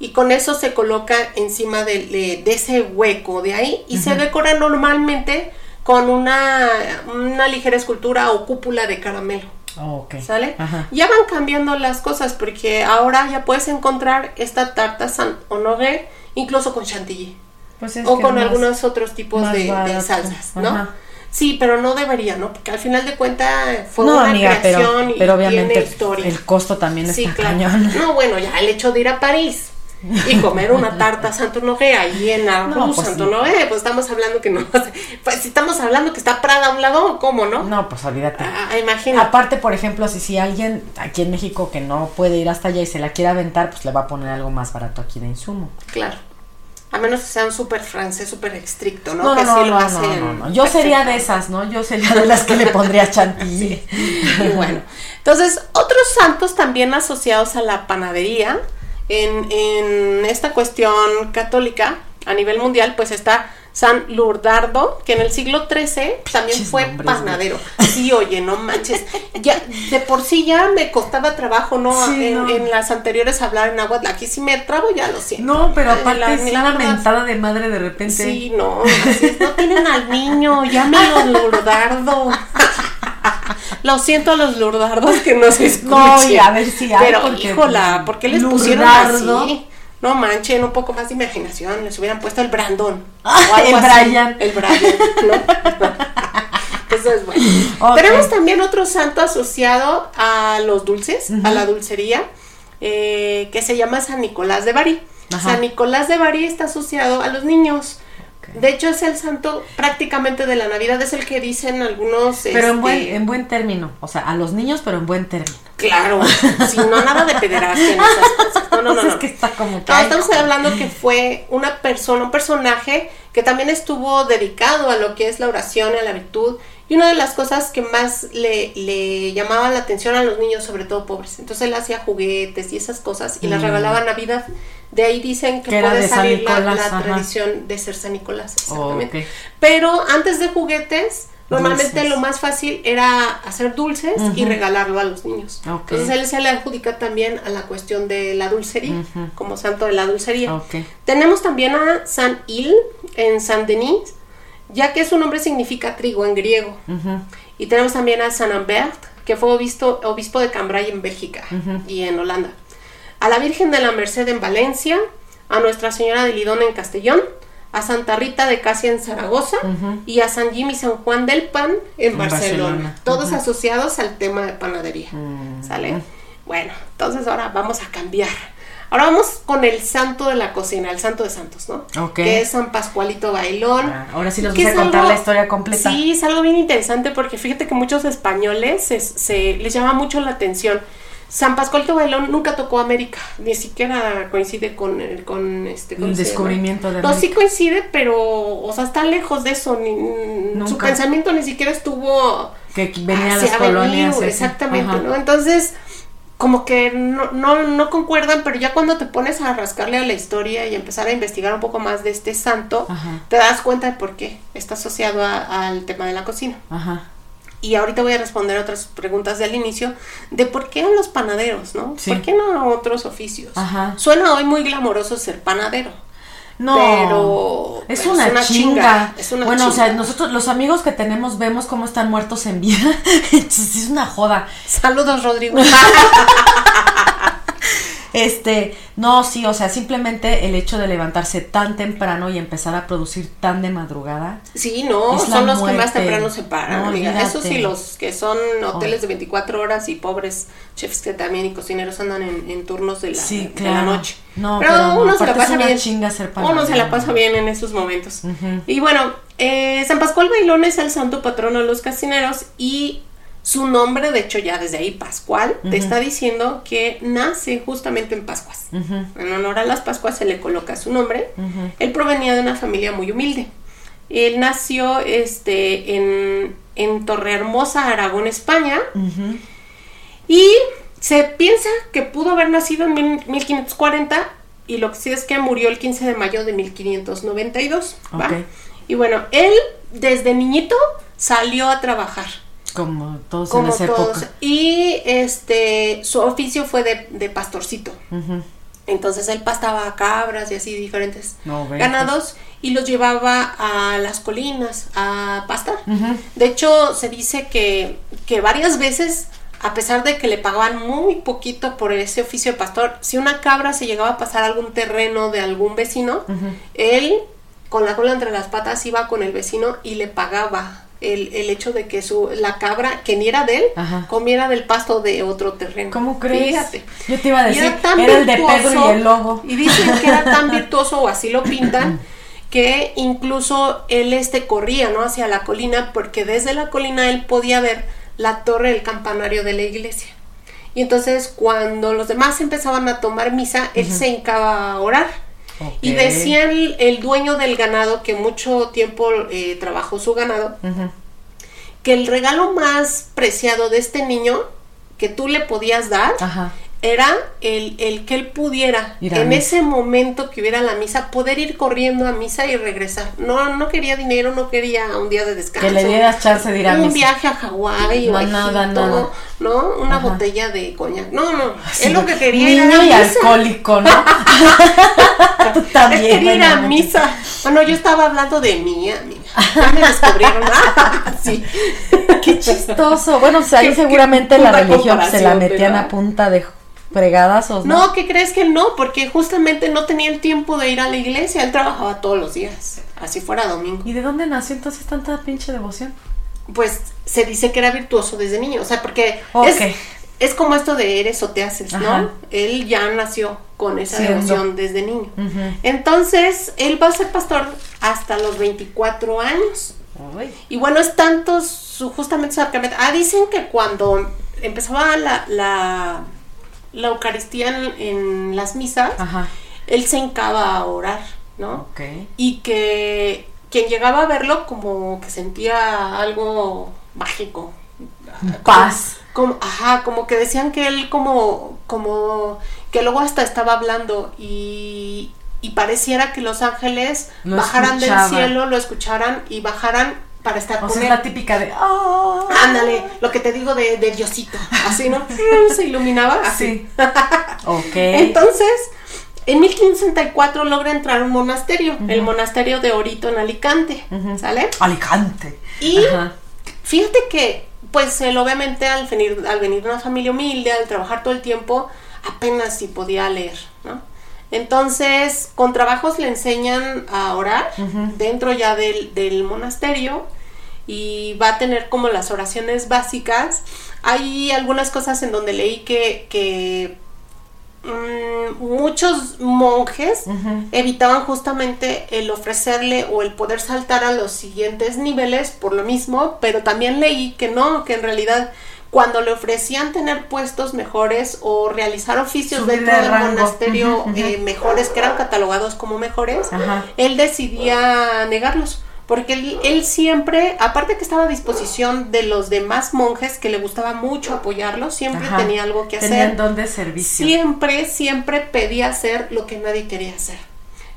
y con eso se coloca encima de, de- de ese hueco de ahí y se decora normalmente con una, una ligera escultura o cúpula de caramelo. Oh, ok. ¿Sale? Ajá. Ya van cambiando las cosas porque ahora ya puedes encontrar esta tarta Saint Honoré incluso con chantilly Pues es o con más- algunos otros tipos de, salsas, ¿no? Ajá. Sí, pero no debería, ¿no? Porque al final de cuentas fue no, una amiga, pero, creación y pero tiene obviamente historia. el costo también Sí, está claro. cañón. No, bueno, ya el hecho de ir a París y comer una tarta Santo Noé ahí en la No, pues Santo sí. Pues estamos hablando que no. Pues si estamos hablando que está Prada a un lado, ¿cómo no? No, pues olvídate. Ah, imagínate. Aparte, por ejemplo, si, si alguien aquí en México que no puede ir hasta allá y se la quiere aventar, pues le va a poner algo más barato aquí de insumo. Claro. A menos que sea un súper francés, súper estricto, ¿no? No, no, que no, sí lo no, hacen no, no. Yo sería de esas, ¿no? Yo sería de las que le pondría chantilly. Y bueno, entonces, otros santos también asociados a la panadería, en, en esta cuestión católica a nivel mundial, pues está San Lurdardo, que en el siglo XIII también fue nombres, panadero. Sí, oye, no manches. Ya, de por sí ya me costaba trabajo, ¿no? Sí, en, no. en las anteriores hablar en agua. Aquí si me trabo, ya lo siento. No, pero aparte la neta, mentada de madre de repente. Sí, no, así es, no tienen al niño, llámenlo Lurdardo. Lo siento a los lurdardos que no se escuchen. No, y a ver si hay, Pero, porque, híjola, ¿por qué les pusieron Lurdardo. así? No manchen, un poco más de imaginación. Les hubieran puesto el Brandon. Ah, o algo el así. Brian. El Brian, ¿no? Eso es bueno. Tenemos también otro santo asociado a los dulces, a la dulcería, eh, que se llama San Nicolás de Bari. Ajá. San Nicolás de Bari está asociado a los niños. De hecho, es el santo prácticamente de la Navidad, es el que dicen algunos. Pero en este, buen, en buen término. O sea, a los niños, pero en buen término. Claro, si no, nada de pederastia en esas cosas. No, no, no. Pues es no. que está como. No, estamos hablando que fue una persona, un personaje que también estuvo dedicado a lo que es la oración, a la virtud. Y una de las cosas que más le, le llamaba la atención a los niños, sobre todo pobres. Entonces él hacía juguetes y esas cosas y las Mm. regalaba en Navidad. De ahí dicen que, puede salir la, Nicolás, la ajá. tradición de ser San Nicolás. Exactamente. Pero antes de juguetes, normalmente Dulces. lo más fácil era hacer dulces y regalarlo a los niños. Entonces él se le adjudica también a la cuestión de la dulcería, como santo de la dulcería. Ok. Tenemos también a San Il en San Denis, ya que su nombre significa trigo en griego. Y tenemos también a San Ambert, que fue obispo, obispo de Cambrai en Bélgica y en Holanda. A la Virgen de la Merced en Valencia, a Nuestra Señora de Lidón en Castellón, a Santa Rita de Casia en Zaragoza y a San Jim y San Juan del Pan en, En Barcelona. Barcelona. Todos asociados al tema de panadería. Mm. ¿Sale? Bueno, entonces ahora vamos a cambiar. Ahora vamos con el santo de la cocina, el santo de santos, ¿no? Ok. Que es San Pascualito Bailón. Ah, ahora sí nos vas a contar algo- la historia completa. Sí, es algo bien interesante porque fíjate que muchos españoles se, se- les llama mucho la atención. San Pascualito Bailón nunca tocó América, ni siquiera coincide con el con este ¿cómo El se llama? descubrimiento de No, sí América. coincide, pero o sea, está lejos de eso, ni, su pensamiento ni siquiera estuvo Que venía a las colonias. exactamente, Ajá. ¿no? Entonces, como que no, no, no concuerdan, pero ya cuando te pones a rascarle a la historia y empezar a investigar un poco más de este santo, Ajá. te das cuenta de por qué está asociado a- al tema de la cocina. Ajá. Y ahorita voy a responder otras preguntas del inicio de por qué los panaderos, ¿no? Sí. ¿Por qué no otros oficios? Ajá. Suena hoy muy glamoroso ser panadero. No, Pero- es, pero una es una chinga. chinga, es una bueno, o sea, nosotros los amigos que tenemos vemos cómo están muertos en vida. Es una joda. Saludos, Rodrigo. Este, no, sí, o sea, simplemente el hecho de levantarse tan temprano y empezar a producir tan de madrugada. Sí, no, son los que más temprano se paran, No, amiga. Eso sí, los que son hoteles de 24 horas y pobres chefs que también y cocineros andan en, en turnos de la, Sí, de la noche. No, pero, pero no, uno se la pasa bien. chinga ser Uno se la pasa bien en esos momentos. Y bueno, eh, San Pascual Bailón es el santo patrono de los cocineros y su nombre, de hecho ya desde ahí, Pascual, te está diciendo que nace justamente en Pascuas. En honor a las Pascuas se le coloca su nombre. Él provenía de una familia muy humilde. Él nació este, en, en Torrehermosa, Aragón, España, y se piensa que pudo haber nacido en mil- 1540 y lo que sí es que murió el 15 de mayo de 1592. ¿va? Ok. Y bueno, él desde niñito salió a trabajar Como todos como en esa todos época. y este su oficio fue de, de pastorcito. Entonces él pastaba cabras y así diferentes No, ganados y los llevaba a las colinas a pastar. De hecho, se dice que, que varias veces, a pesar de que le pagaban muy poquito por ese oficio de pastor, si una cabra se llegaba a pasar a algún terreno de algún vecino, él con la cola entre las patas iba con el vecino y le pagaba el, el hecho de que su la cabra, que ni era de él, Ajá. comiera del pasto de otro terreno. ¿Cómo crees? Fíjate. Yo te iba a decir, tan era el de Pedro virtuoso, y el lobo. Y dicen que era tan virtuoso, o así lo pintan, que incluso él este corría, ¿no? Hacia la colina, porque desde la colina él podía ver la torre del campanario de la iglesia. Y entonces cuando los demás empezaban a tomar misa, él se hincaba a orar. Y decía el, el dueño del ganado, que mucho tiempo eh, trabajó su ganado, que el regalo más preciado de este niño que tú le podías dar Ajá. Era el, el que él pudiera en ese momento que hubiera la misa poder ir corriendo a misa y regresar. No, no quería dinero, no quería un día de descanso. Que le dieras chance de ir a un misa. viaje a Hawái o No, nada, nada. ¿no? Una Ajá. botella de coñac. No, no, Sí, él lo que quería era ir a misa. alcohólico, ¿no? Tú Él también. quería ir a misa. Bueno, yo estaba hablando de mí, amiga. Ya me descubrieron. Sí. Qué chistoso. Bueno, pues ahí seguramente la religión se la metían ¿verdad? a punta de fregadazos, ¿no? No, ¿qué crees que no? Porque justamente no tenía el tiempo de ir a la iglesia. Él trabajaba todos los días, así fuera domingo. ¿Y de dónde nació entonces tanta pinche devoción? Pues se dice que era virtuoso desde niño. O sea, porque es, es como esto de eres o te haces, ¿no? Ajá. Él ya nació con esa Siendo. devoción desde niño. Entonces, él va a ser pastor hasta los 24 años. Uy. Y bueno, es tanto su, justamente su. Ah, dicen que cuando empezaba la, la, la Eucaristía en, en las misas, Ajá. él se hincaba a orar, ¿no? Y que quien llegaba a verlo como que sentía algo mágico. Paz. Como, ajá, como que decían que él como, como, que luego hasta estaba hablando y, y pareciera que los ángeles Lo bajaran del cielo, lo escucharan y bajaran para estar O con sea, es la típica de. "Ah". Ándale, lo que te digo de, de Diosito, así, ¿no? Se iluminaba así. Sí. Ok. Entonces, en 1564 logra entrar a un monasterio, el monasterio de Orito en Alicante. ¿sale? Alicante. Y Ajá. fíjate que, pues él obviamente al venir, al venir de una familia humilde, al trabajar todo el tiempo, apenas si podía leer, ¿no? Entonces, con trabajos le enseñan a orar dentro ya del, del monasterio y va a tener como las oraciones básicas. Hay algunas cosas en donde leí que, que mm, muchos monjes evitaban justamente el ofrecerle o el poder saltar a los siguientes niveles por lo mismo, pero también leí que no, que en realidad cuando le ofrecían tener puestos mejores o realizar oficios Subir dentro de del rango. monasterio eh, mejores, que eran catalogados como mejores, él decidía negarlos. Porque él, él siempre, aparte que estaba a disposición de los demás monjes que le gustaba mucho apoyarlos, siempre Ajá. tenía algo que hacer. Tenían don de servicio. Siempre, siempre pedía hacer lo que nadie quería hacer.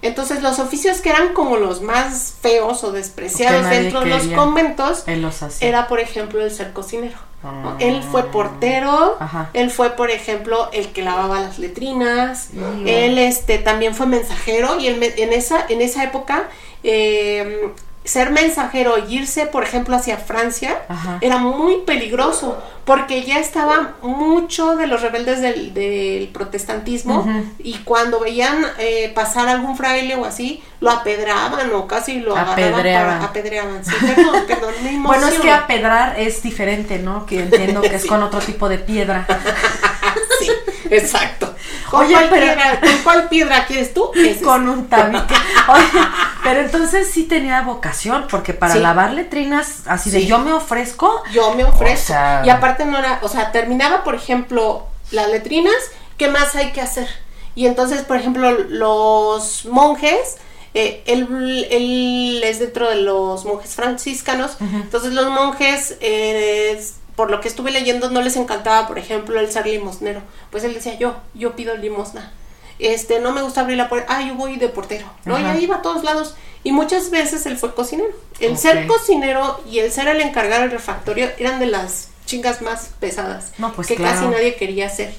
Entonces los oficios que eran como los más feos o despreciados dentro de los conventos Él los hacía. era por ejemplo el ser cocinero. ¿no? Ah. Él fue portero, Ajá. él fue por ejemplo el que lavaba las letrinas, Iu. él este también fue mensajero y él me- en esa en esa época eh, ser mensajero y irse por ejemplo hacia Francia Ajá. era muy peligroso porque ya estaba mucho de los rebeldes del, del protestantismo y cuando veían eh, pasar algún fraile o así lo apedraban o casi lo agarraban Apedreaban. para apedreaban sí, perdón, perdón, Bueno, es que apedrar es diferente, ¿no? Que entiendo que es Sí. con otro tipo de piedra. sí, exacto ¿Con, Oye, cuál pero- piedra, ¿Con cuál piedra quieres tú? Con un tabique. Oye, pero entonces sí tenía vocación, porque para Sí. lavar letrinas, así de yo me ofrezco. yo me ofrezco. O sea- Y aparte no era, o sea, terminaba, por ejemplo, las letrinas, ¿qué más hay que hacer? Y entonces, por ejemplo, los monjes, eh, él, él es dentro de los monjes franciscanos, entonces los monjes, eh, por lo que estuve leyendo, no les encantaba, por ejemplo, el ser limosnero. Pues él decía, yo, yo pido limosna. Este, no me gusta abrir la puerta, ah, yo voy de portero, ¿no? Y Ajá. ahí iba a todos lados. Y muchas veces él fue cocinero. El ser cocinero y el ser el encargado del refactorio eran de las chingas más pesadas No, pues que claro. casi nadie quería hacer.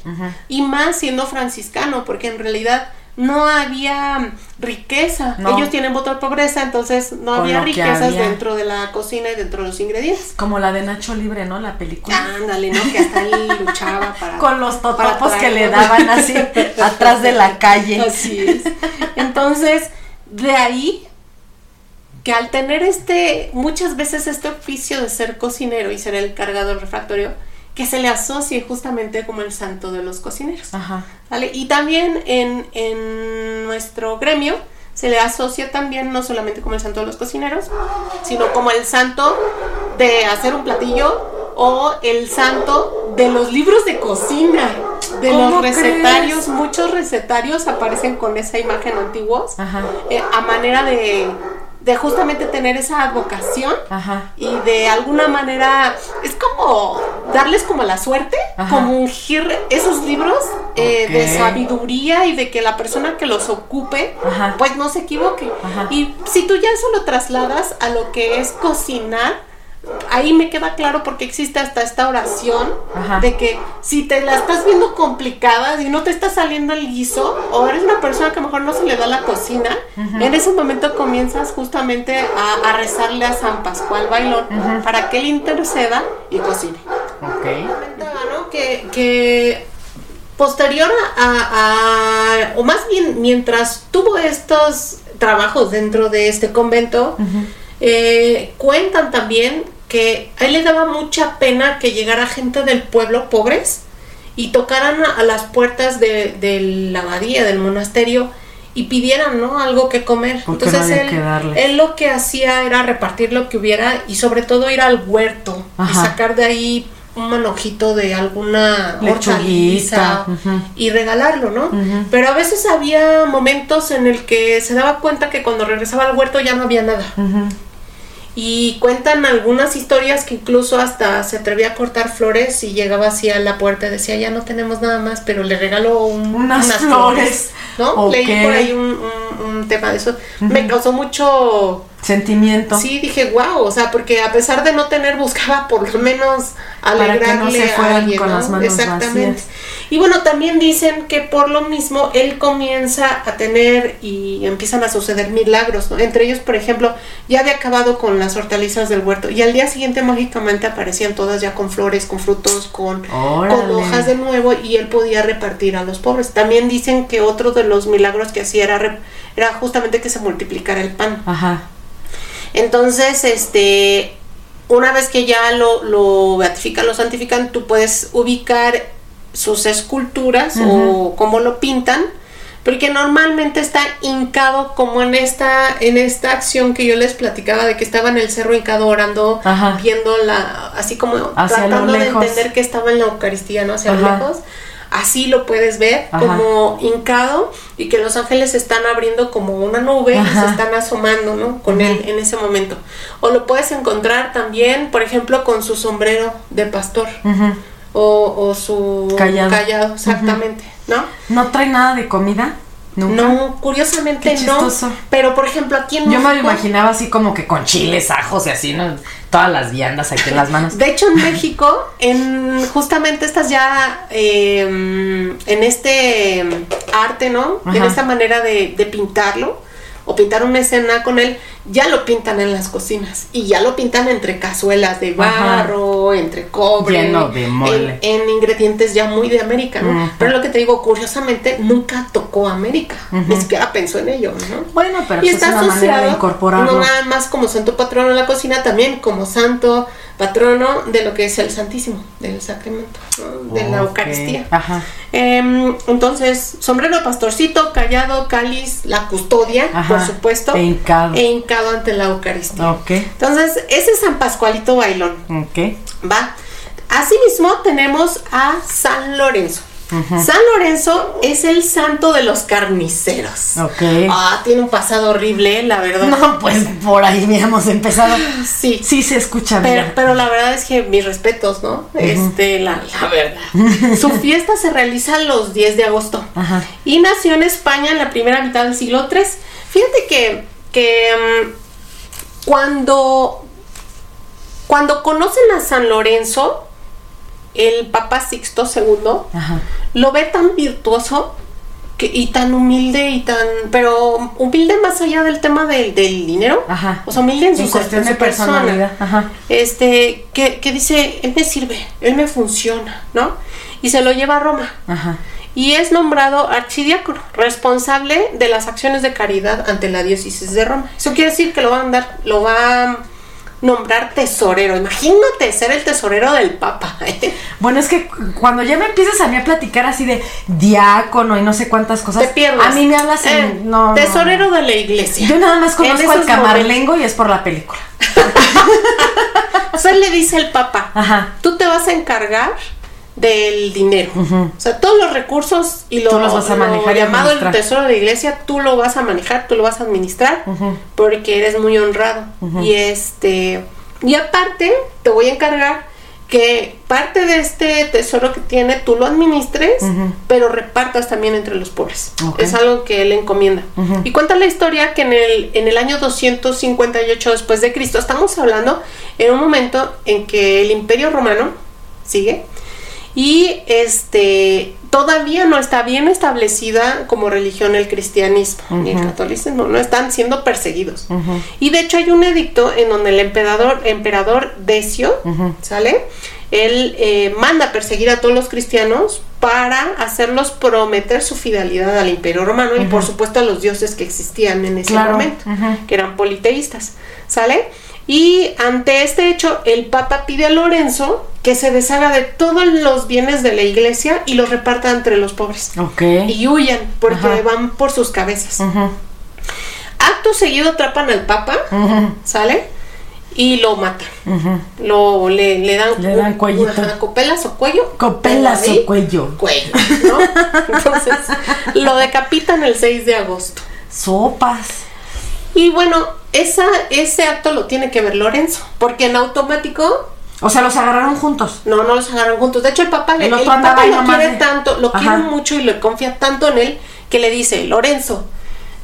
Y más siendo franciscano, porque en realidad no había riqueza. No. Ellos tienen voto de pobreza, entonces no Con había riquezas había. dentro de la cocina y dentro de los ingredientes. Como la de Nacho Libre, ¿no? La película. Ándale, ¿no? Que hasta él luchaba para... Con los totopos que le daban así atrás de la calle. Así es. Entonces, de ahí que al tener este, muchas veces este oficio de ser cocinero y ser el cargador del refractorio, que se le asocie justamente como el santo de los cocineros. Ajá. ¿vale? Y también en, en nuestro gremio se le asocia también no solamente como el santo de los cocineros, sino como el santo de hacer un platillo o el santo de los libros de cocina, de ¿Cómo los recetarios. crees? Muchos recetarios aparecen con esa imagen antiguos eh, a manera de, de justamente tener esa advocación Ajá. y de alguna manera es como darles como la suerte, Ajá. como ungir esos libros eh, de sabiduría y de que la persona que los ocupe Ajá. pues no se equivoque. Ajá. Y si tú ya eso lo trasladas a lo que es cocinar, ahí me queda claro porque existe hasta esta oración Ajá. de que si te la estás viendo complicada, si no te está saliendo el guiso, o eres una persona que a lo mejor no se le da la cocina, en ese momento comienzas justamente a, a rezarle a San Pascual Bailón para que él interceda y cocine. Ok. Que, que posterior a, a- o más bien mientras tuvo estos trabajos dentro de este convento, eh, cuentan también que a él le daba mucha pena que llegara gente del pueblo, pobres, y tocaran a, a las puertas de, de la abadía, del monasterio, y pidieran, ¿no? Algo que comer. Porque Entonces él, lo que hacía era repartir lo que hubiera y sobre todo ir al huerto y Ajá. sacar de ahí un manojito de alguna hortaliza y regalarlo, ¿no? Pero a veces había momentos en el que se daba cuenta que cuando regresaba al huerto ya no había nada. Y cuentan algunas historias que incluso hasta se atrevía a cortar flores y llegaba así a la puerta y decía, ya no tenemos nada más, pero le regaló un- Unas flores. ¿no? Leí por ahí un, un- un tema de eso. Me causó mucho... Sentimiento. Sí, dije, wow, o sea, porque a pesar de no tener, buscaba por lo menos Para que no alegrarle se a alguien, con ¿no? las manos Exactamente. vacías. Y bueno, también dicen que por lo mismo él comienza a tener y empiezan a suceder milagros, ¿no? Entre ellos, por ejemplo, ya había acabado con las hortalizas del huerto y al día siguiente mágicamente aparecían todas ya con flores, con frutos, con, hojas de nuevo y él podía repartir a los pobres. También dicen que otro de los milagros que hacía era, era justamente que se multiplicara el pan. Ajá. Entonces, este, una vez que ya lo, lo beatifican, lo santifican, tú puedes ubicar sus esculturas o cómo lo pintan, porque normalmente está hincado como en esta, en esta acción que yo les platicaba de que estaba en el cerro hincado orando, Ajá. viendo la, así como Hacia tratando de entender que estaba en la Eucaristía, ¿no? Hacia Ajá. lejos. Así lo puedes ver, Ajá. como hincado, y que los ángeles están abriendo como una nube y se están asomando, ¿no? Con él en ese momento. O lo puedes encontrar también, por ejemplo, con su sombrero de pastor. O, o su Callado. exactamente, ¿no? ¿No trae nada de comida? Nunca. No, curiosamente Qué no. Pero por ejemplo, aquí en Yo me lo México- imaginaba así como que con chiles, ajos y así, ¿no? Todas las viandas aquí en las manos. De hecho, en México, en justamente estas ya, eh, en este arte, ¿no? En esta manera de, de pintarlo, o pintar una escena con él, ya lo pintan en las cocinas. Y ya lo pintan entre cazuelas de Ajá. barro, entre cobre. Lleno de mole. En, en ingredientes ya muy de América, ¿no? Pero lo que te digo, curiosamente, nunca tocó América. Ni siquiera pensó en ello, ¿no? Bueno, pero y pues es está una manera de incorporarlo. no nada más como santo patrono de la cocina, también como santo patrono de lo que es el Santísimo, del sacramento, ¿no? de la. Eucaristía. Ajá. Em, entonces, sombrero pastorcito, callado, cáliz, la custodia, Ajá. por supuesto, E hincado. e hincado ante la Eucaristía. Ok. Entonces, ese es San Pascualito Bailón, Ok. ¿va? Asimismo, tenemos a San Lorenzo. San Lorenzo es el santo de los carniceros. Ok. Ah, tiene un pasado horrible, la verdad. No, pues por ahí habíamos empezado. Sí. Sí se escucha Pero, bien. pero la verdad es que mis respetos, ¿no? Este, la, la verdad. Su fiesta se realiza los 10 de agosto. Ajá. Y nació en España en la primera mitad del siglo III. Fíjate que, que mm, cuando, cuando conocen a San Lorenzo, el Papa Sixto II Ajá. lo ve tan virtuoso que, y tan humilde y tan. Pero humilde más allá del tema del, del dinero. Ajá. O sea, humilde en su, En cuestión en su de personalidad. Ajá. Este, que, que dice, él me sirve, él me funciona, ¿no? Y se lo lleva a Roma. Ajá. y es nombrado archidiácono, responsable de las acciones de caridad ante la diócesis de Roma. Eso quiere decir que lo va a andar, lo va a nombrar tesorero. Imagínate ser el tesorero del Papa. ¿eh? Bueno, es que cuando ya me empiezas a mí a platicar así de diácono y no sé cuántas cosas, Te pierdes. a mí me hablas en Eh, no, tesorero no. de la iglesia. Yo nada más conozco al camarlengo y es por la película. O sea, le dice el Papa, Ajá. tú te vas a encargar del dinero. O sea, todos los recursos y lo, Tú los vas a manejar llamado el tesoro de la iglesia, tú lo vas a manejar, tú lo vas a administrar, porque eres muy honrado. Y este, y aparte, te voy a encargar que parte de este tesoro que tiene tú lo administres, pero repartas también entre los pobres. Es algo que él encomienda. Y cuenta la historia que en el, en el año 258 después de Cristo, estamos hablando en un momento en que el imperio romano sigue y este todavía no está bien establecida como religión el cristianismo ni el catolicismo, no están siendo perseguidos. Y de hecho hay un edicto en donde el emperador, emperador Decio, ¿sale? Él eh, manda a perseguir a todos los cristianos para hacerlos prometer su fidelidad al imperio romano y por supuesto a los dioses que existían en ese Claro, momento, que eran politeístas, ¿sale? Y ante este hecho, el Papa pide a Lorenzo que se deshaga de todos los bienes de la iglesia y los reparta entre los pobres. Ok. Y huyan, porque Ajá. van por sus cabezas. Acto seguido atrapan al Papa, ¿sale? Y lo matan. Lo, le, le dan, Le dan cuellito. ajá, copelas o cuello. Copelas o cuello. Cuello, ¿no? Entonces, lo decapitan el 6 de agosto. Sopas. Y bueno, esa, ese acto lo tiene que ver Lorenzo, porque en automático O sea, los agarraron juntos. no, no los agarraron juntos. De hecho, el papá, le, El papá lo quiere de- tanto, lo Ajá. quiere mucho y le confía tanto en él que le dice, Lorenzo,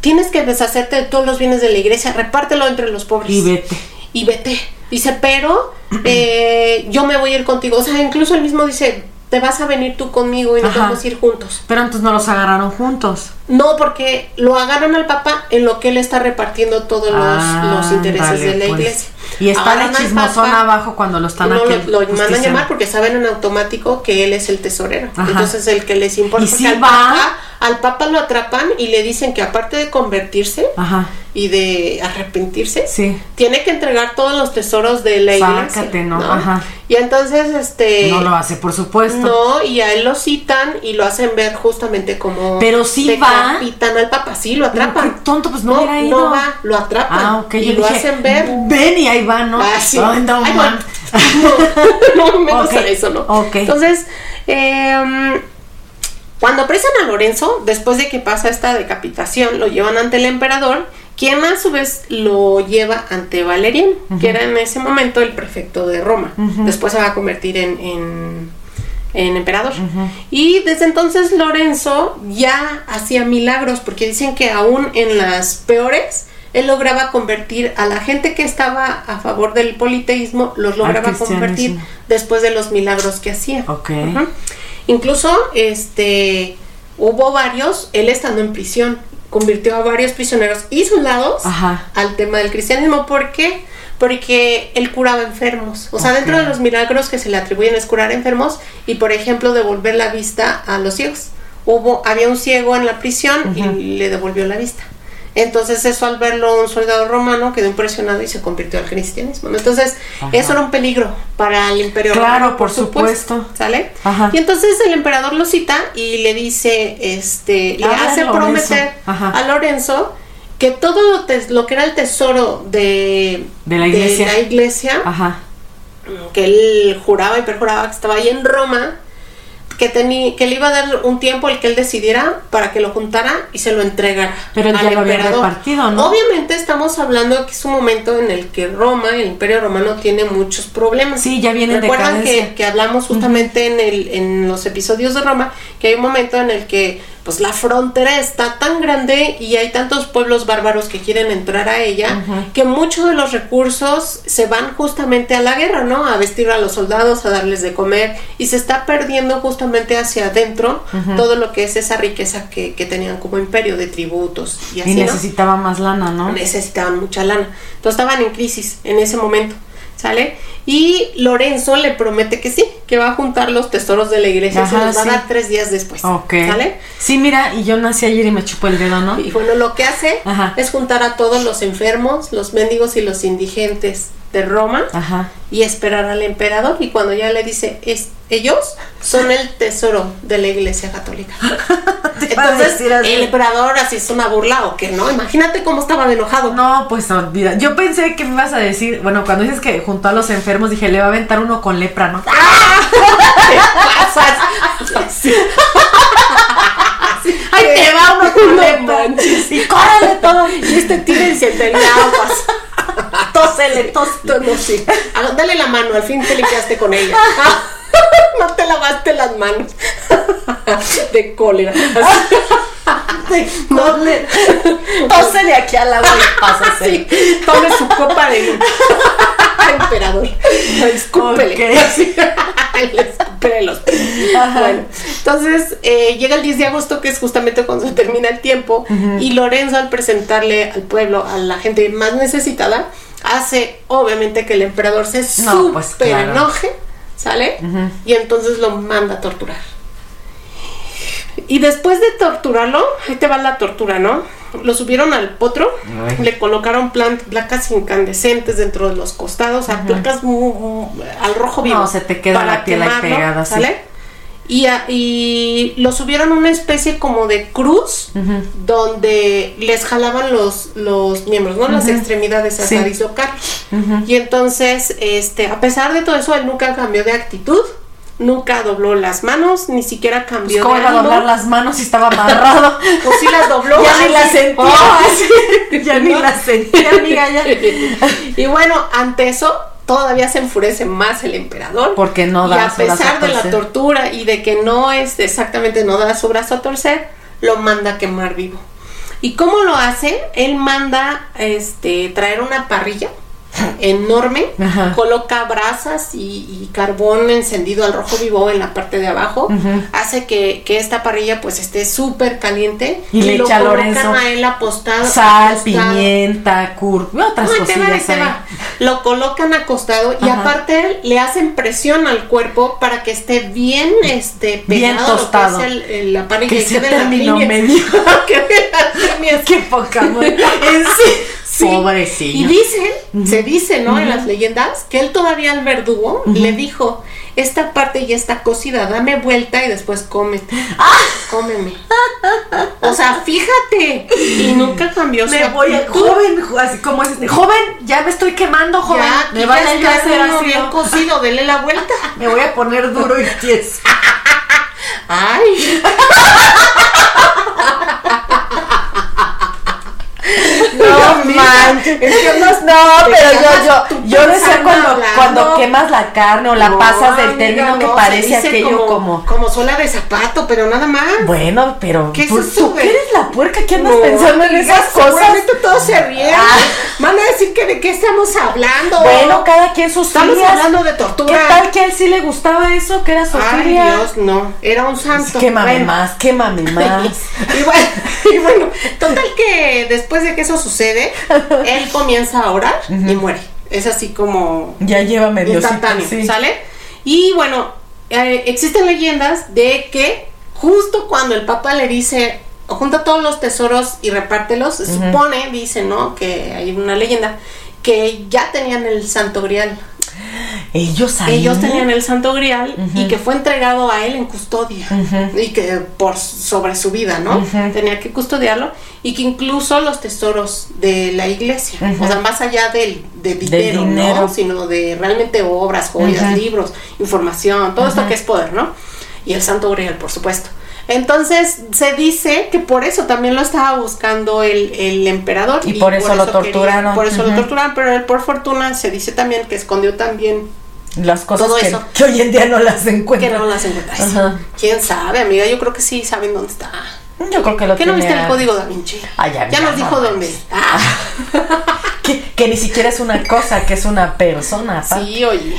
tienes que deshacerte de todos los bienes de la iglesia, repártelo entre los pobres. Y vete. Y vete. Dice, pero eh, yo me voy a ir contigo. O sea, incluso él mismo dice, te vas a venir tú conmigo y nos Ajá. vamos a ir juntos. Pero entonces no los agarraron juntos. No, porque lo agarran al papá en lo que él está repartiendo todos los, Ah, los intereses vale, de la pues. iglesia. Y está al chismosón papá, abajo cuando lo están no, lo, lo mandan a llamar porque saben en automático que él es el tesorero. Ajá. Entonces el que les importa. Y al, va. Papa, al papa lo atrapan y le dicen que aparte de convertirse Ajá. y de arrepentirse, Sí. tiene que entregar todos los tesoros de la iglesia. Sácate, ¿no? Ajá. Y entonces, este. no lo hace, por supuesto. No, y a él lo citan y lo hacen ver justamente como. Pero sí va. Decapitan al papa, sí, lo Pero atrapan. qué tonto, pues no, No, hubiera ido. no va, lo atrapan. Ah, ok. Y yo lo dije, hacen ver. Ven y ahí va, ¿no? Ah, sí. Ay, no, Ay, man. no, no, menos a eso, ¿no? ok. Entonces, eh, cuando apresan a Lorenzo, después de que pasa esta decapitación, lo llevan ante el emperador, quien a su vez lo lleva ante Valeriano, que era en ese momento el prefecto de Roma. Después se va a convertir en, en, en emperador. Y desde entonces Lorenzo ya hacía milagros, porque dicen que aún en las peores, él lograba convertir a la gente que estaba a favor del politeísmo, los lograba convertir después de los milagros que hacía. Ok. Ujú. Incluso, este, hubo varios, él estando en prisión, convirtió a varios prisioneros y soldados Ajá. al tema del cristianismo. ¿Por qué? Porque él curaba enfermos. O sea, dentro de los milagros que se le atribuyen es curar enfermos y, por ejemplo, devolver la vista a los ciegos. Hubo, había un ciego en la prisión y le devolvió la vista. Entonces eso al verlo un soldado romano quedó impresionado y se convirtió al cristianismo. Entonces Ajá. eso era un peligro para el imperio Claro, romano, por supuesto. ¿Sale? Ajá. Y entonces el emperador lo cita y le dice, este, le A ver, hace Lorenzo. prometer a Lorenzo que todo lo, tes- lo que era el tesoro de, De la iglesia. la iglesia, Ajá. que él juraba y perjuraba que estaba ahí en Roma, que, tenía que le iba a dar un tiempo el que él decidiera para que lo juntara y se lo entregara. Pero él al ya lo había emperador. repartido, ¿no? Obviamente estamos hablando de que es un momento en el que Roma, el imperio romano, tiene muchos problemas. Sí, ya viene en Recuerdan decadencia. que, que hablamos justamente en, el, en los episodios de Roma que hay un momento en el que pues la frontera está tan grande y hay tantos pueblos bárbaros que quieren entrar a ella que muchos de los recursos se van justamente a la guerra, ¿no? A vestir a los soldados, a darles de comer y se está perdiendo justamente hacia adentro todo lo que es esa riqueza que, que tenían como imperio de tributos y así, Y ¿no? necesitaba más lana, ¿no? necesitaban mucha lana. Entonces estaban en crisis en ese momento. ¿Sale? Y Lorenzo le promete que sí, que va a juntar los tesoros de la iglesia. se Ajá, los va sí. a dar tres días después. Ok. ¿Sale? Sí, mira, y yo nací ayer y me chupó el dedo, ¿no? Y bueno, lo que hace Ajá. es juntar a todos los enfermos, los mendigos y los indigentes de Roma Ajá. y esperar al emperador. Y cuando ya le dice, es, ellos son el tesoro de la iglesia católica. Entonces, el emperador así es una burla o que no. Imagínate cómo estaba de enojado. No, pues olvida. Yo pensé que me ibas a decir, bueno, cuando dices que junto a los enfermos, dije, le va a aventar uno con lepra, ¿no? te pasas. Sí. ¡Ay, te va uno con No lepra! manches. ¡Y córrele todo! Y este tiene centenario aguas. tósele, tos. No, sí. Ah, Dale la mano, al fin te limpiaste con ella. No te lavaste las manos. De cólera. De cólera. Tósele aquí al agua y pásasele. Sí, tome su copa de emperador. Escúpele. Ok. Así. Le escúpele los pies. Bueno, entonces eh, llega el 10 de agosto, que es justamente cuando se termina el tiempo, y Lorenzo, al presentarle al pueblo, a la gente más necesitada, hace obviamente que el emperador se No, súper pues, claro. enoje, ¿sale? Y entonces lo manda a torturar. Y después de torturarlo, ahí te va la tortura, ¿no? Lo subieron al potro, Ay. le colocaron plan- placas incandescentes dentro de los costados, sea, placas mu- mu- al rojo vivo. No, se te queda la piel ahí pegada, sí. ¿sale? Y, a- y lo subieron a una especie como de cruz donde les jalaban los, los miembros, ¿no? Las extremidades Sí. hasta dislocarlos. Y entonces, este, a pesar de todo eso, él nunca cambió de actitud, nunca dobló las manos, ni siquiera Pues, cambió ¿Cómo de iba a doblar las manos si estaba amarrado? Pues sí las dobló. ya ni las sentía. Oh, ya ni las sentía, amiga, ya. Y bueno, ante eso todavía se enfurece más el emperador. Porque no da Y a su brazo pesar a de la torcer. tortura y de que no es exactamente no da su brazo a torcer, lo manda a quemar vivo. ¿Y cómo lo hace? Él manda este traer una parrilla enorme, Ajá. coloca brasas y, y carbón encendido al rojo vivo en la parte de abajo, hace que, que esta parrilla pues esté súper caliente Y le lo echa a colocan a él apostado. Sal, acostado. pimienta, cur... y otras No, te va, te va. Lo colocan acostado y Ajá. aparte le hacen presión al cuerpo para que esté bien este Bien pegado lo que tostado. es el- el- la parrilla Que y se líneas. medio. que. Qué poca madre. En sí. Sí. Pobrecillo. Y dicen, se dice, ¿no? En las leyendas, que él todavía al verdugo le dijo, esta parte ya está cocida, dame vuelta y después cómete. Ah. Cómeme. O sea, fíjate. Y nunca cambió su Me voy a joven, jo- así como es este, joven, ya me estoy quemando, joven. Ya, me yo a hacer así. bien cocido, dele la vuelta. Me voy a poner duro y tieso. Ay. No mira, manches. es que no- No, pero yo, yo, yo decía cuando, hablando. cuando quemas la carne o la No, pasas del término que no, se parece aquello como, Como suela de zapato, pero nada más. Bueno, pero ¿Qué es tú, eso tú de- que eres la puerca que andas No, pensando en esas cosas. Todos se ríen. Ah. Van a decir que de qué estamos hablando. Bueno, cada quien sus Estamos filias. hablando de tortura. ¿Qué tal que a él sí le gustaba eso? Que era su Ay? Dios, no. Era un santo. Quémame Bueno. más, quémame más. y, bueno, y bueno, total que después de que eso sucede, él comienza a orar y muere. Es así como ya llévame Diosito. instantáneo, sí. ¿sale? Y bueno, eh, existen leyendas de que justo cuando el Papa le dice, junta todos los tesoros y repártelos, se supone, dice, ¿no? Que hay una leyenda, que ya tenían el Santo Grial. Ellos ahí. Ellos tenían el Santo Grial y que fue entregado a él en custodia y que por sobre su vida, ¿no? Tenía que custodiarlo y que incluso los tesoros de la iglesia, o sea, más allá del, de dinero, dinero. ¿no? Sino de realmente obras, joyas, libros, información, todo esto que es poder, ¿no? Y el Santo Grial, por supuesto. Entonces se dice que por eso también lo estaba buscando el, el emperador. Y por eso lo quería- torturaron. por eso lo torturaron, pero él por fortuna se dice también que escondió también Las cosas Todo que, eso. que hoy en día no las que encuentran. no las encuentras. ¿Quién sabe, amiga? Yo creo que sí saben dónde está. Yo creo que lo ¿Qué no viste el código da Vinci? Ya, nos no dijo dónde. Ah, Que, que ni siquiera es una cosa, que es una persona. aparte. sí, oye.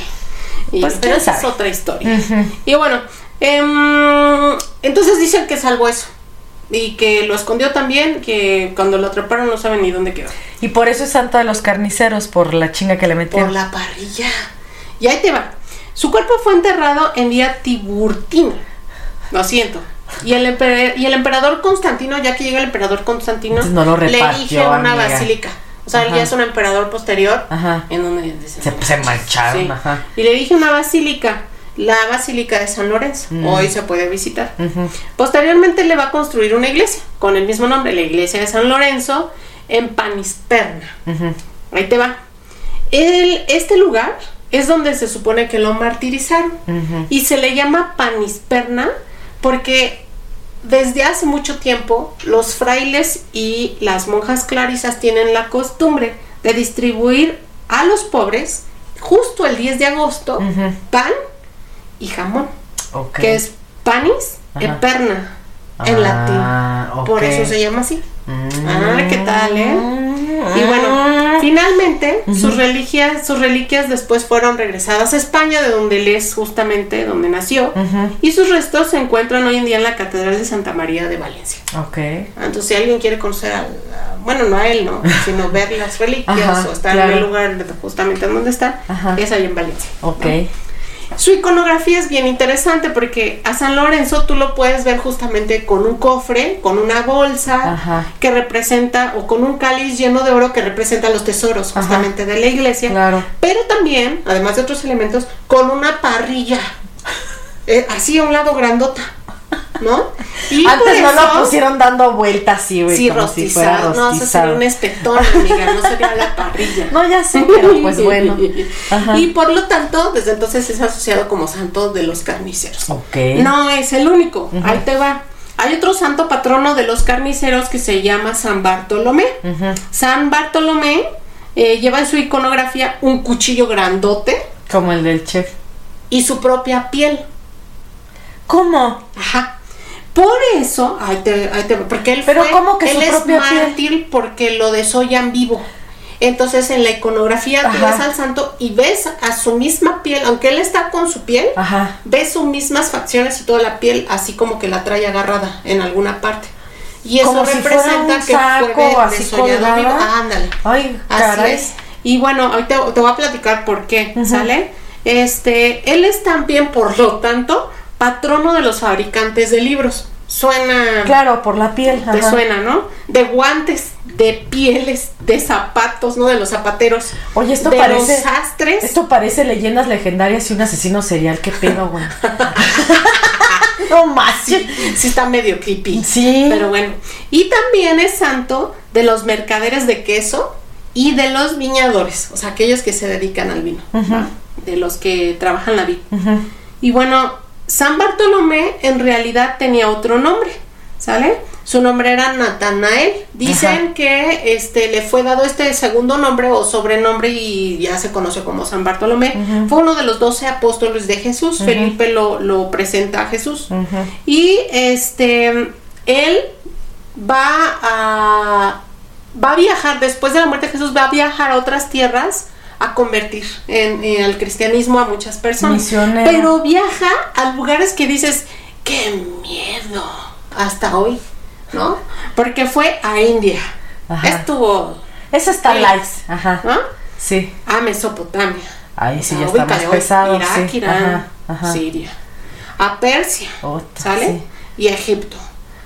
Y- Pues, pero esa es otra historia. Y bueno, em, entonces dicen que salvo eso. y que lo escondió también, que cuando lo atraparon no saben ni dónde quedó. Y por eso es santo de los carniceros, por la chinga que le Por metieron. la parrilla. Y ahí te va. Su cuerpo fue enterrado en día Tiburtina. Lo siento. Y el, emper- y el emperador Constantino, ya que llega el emperador Constantino, Entonces no lo le erige una amiga. basílica. O sea, él Ajá. ya es un emperador posterior. Ajá. En donde Se, se mancharon, Sí. ajá. Y le dije una basílica, la basílica de San Lorenzo. Mm. Hoy se puede visitar. Posteriormente le va a construir una iglesia con el mismo nombre, la iglesia de San Lorenzo, en Panisperna. Ujú. Ahí te va. El- este lugar es donde se supone que lo martirizaron. Y se le llama Panisperna porque desde hace mucho tiempo los frailes y las monjas clarisas tienen la costumbre de distribuir a los pobres justo el 10 de agosto pan y jamón, Ok. que es panis Ajá. e perna en Ah, latín. Por ok. eso se llama así. Mm. Ah, ¿qué tal, eh? Y bueno, finalmente sus reliquias, sus reliquias después fueron regresadas a España, de donde él es justamente donde nació, y sus restos se encuentran hoy en día en la Catedral de Santa María de Valencia. Ok. Entonces, si alguien quiere conocer a, a- bueno, no a él, no, sino ver las reliquias Ajá, o estar en el lugar justamente en donde está, Ajá. es ahí en Valencia. Ok. ¿no? Su iconografía es bien interesante porque a San Lorenzo tú lo puedes ver justamente con un cofre, con una bolsa Ajá. que representa, o con un cáliz lleno de oro que representa los tesoros Ajá. justamente de la iglesia. Claro. Pero también, además de otros elementos, con una parrilla. eh, así a un lado grandota. ¿No? Y Antes no eso- lo pusieron dando vueltas así, güey. Sí, como si fuera rostizado. No, eso sería un espetón, amiga. No sería la parrilla. No, ya sé, pero pues bueno. Ajá. Y por lo tanto, desde entonces es asociado como santo de los carniceros. Ok. No es el único. Ahí te va. Hay otro santo patrono de los carniceros que se llama San Bartolomé. San Bartolomé eh, lleva en su iconografía un cuchillo grandote Como el del chef. y su propia piel. ¿Cómo? Ajá. Por eso, ahí te, ahí te porque él Pero fue- ¿cómo que él su es propia piel? mártir porque lo desollan vivo. Entonces en la iconografía tú ves al santo y ves a su misma piel, aunque él está con su piel, Ajá. ves sus mismas facciones y toda la piel así como que la trae agarrada en alguna parte. Y eso Como si fuera representa un que saco fue de- así desollado vivo. ándale. Ay, Así caray. es. Y bueno, ahorita te voy a platicar por qué. ¿sale? Este, él es también, por lo tanto, patrono de los fabricantes de libros. Suena, Claro, por la piel. te ajá. suena, ¿no? De guantes, de pieles, de zapatos, ¿no? De los zapateros. Oye, esto de parece. los sastres. Esto parece leyendas legendarias y un asesino serial. ¿Qué pedo, güey? no más. Sí, sí está medio creepy. Sí. Pero bueno. Y también es santo de los mercaderes de queso y de los viñadores, o sea, aquellos que se dedican al vino, de los que trabajan la vid. Y bueno, San Bartolomé en realidad tenía otro nombre, ¿sale? Su nombre era Natanael. Dicen Ajá. que este le fue dado este segundo nombre o sobrenombre y ya se conoció como San Bartolomé. Fue uno de los doce apóstoles de Jesús. Felipe lo, lo presenta a Jesús. Y este, él va a, va a viajar, después de la muerte de Jesús, va a viajar a otras tierras a convertir en, en el cristianismo a muchas personas. Misionero. Pero viaja a lugares que dices, qué miedo, hasta hoy, ¿no? Porque fue a India. Ajá. Estuvo, Sí. light. Ajá. ¿no? Sí. A Mesopotamia. Ahí sí ya está más pesado. Irak, sí. Irán, Ajá. Ajá. Siria. A Persia. Otra, ¿Sale? sí. Y a Egipto.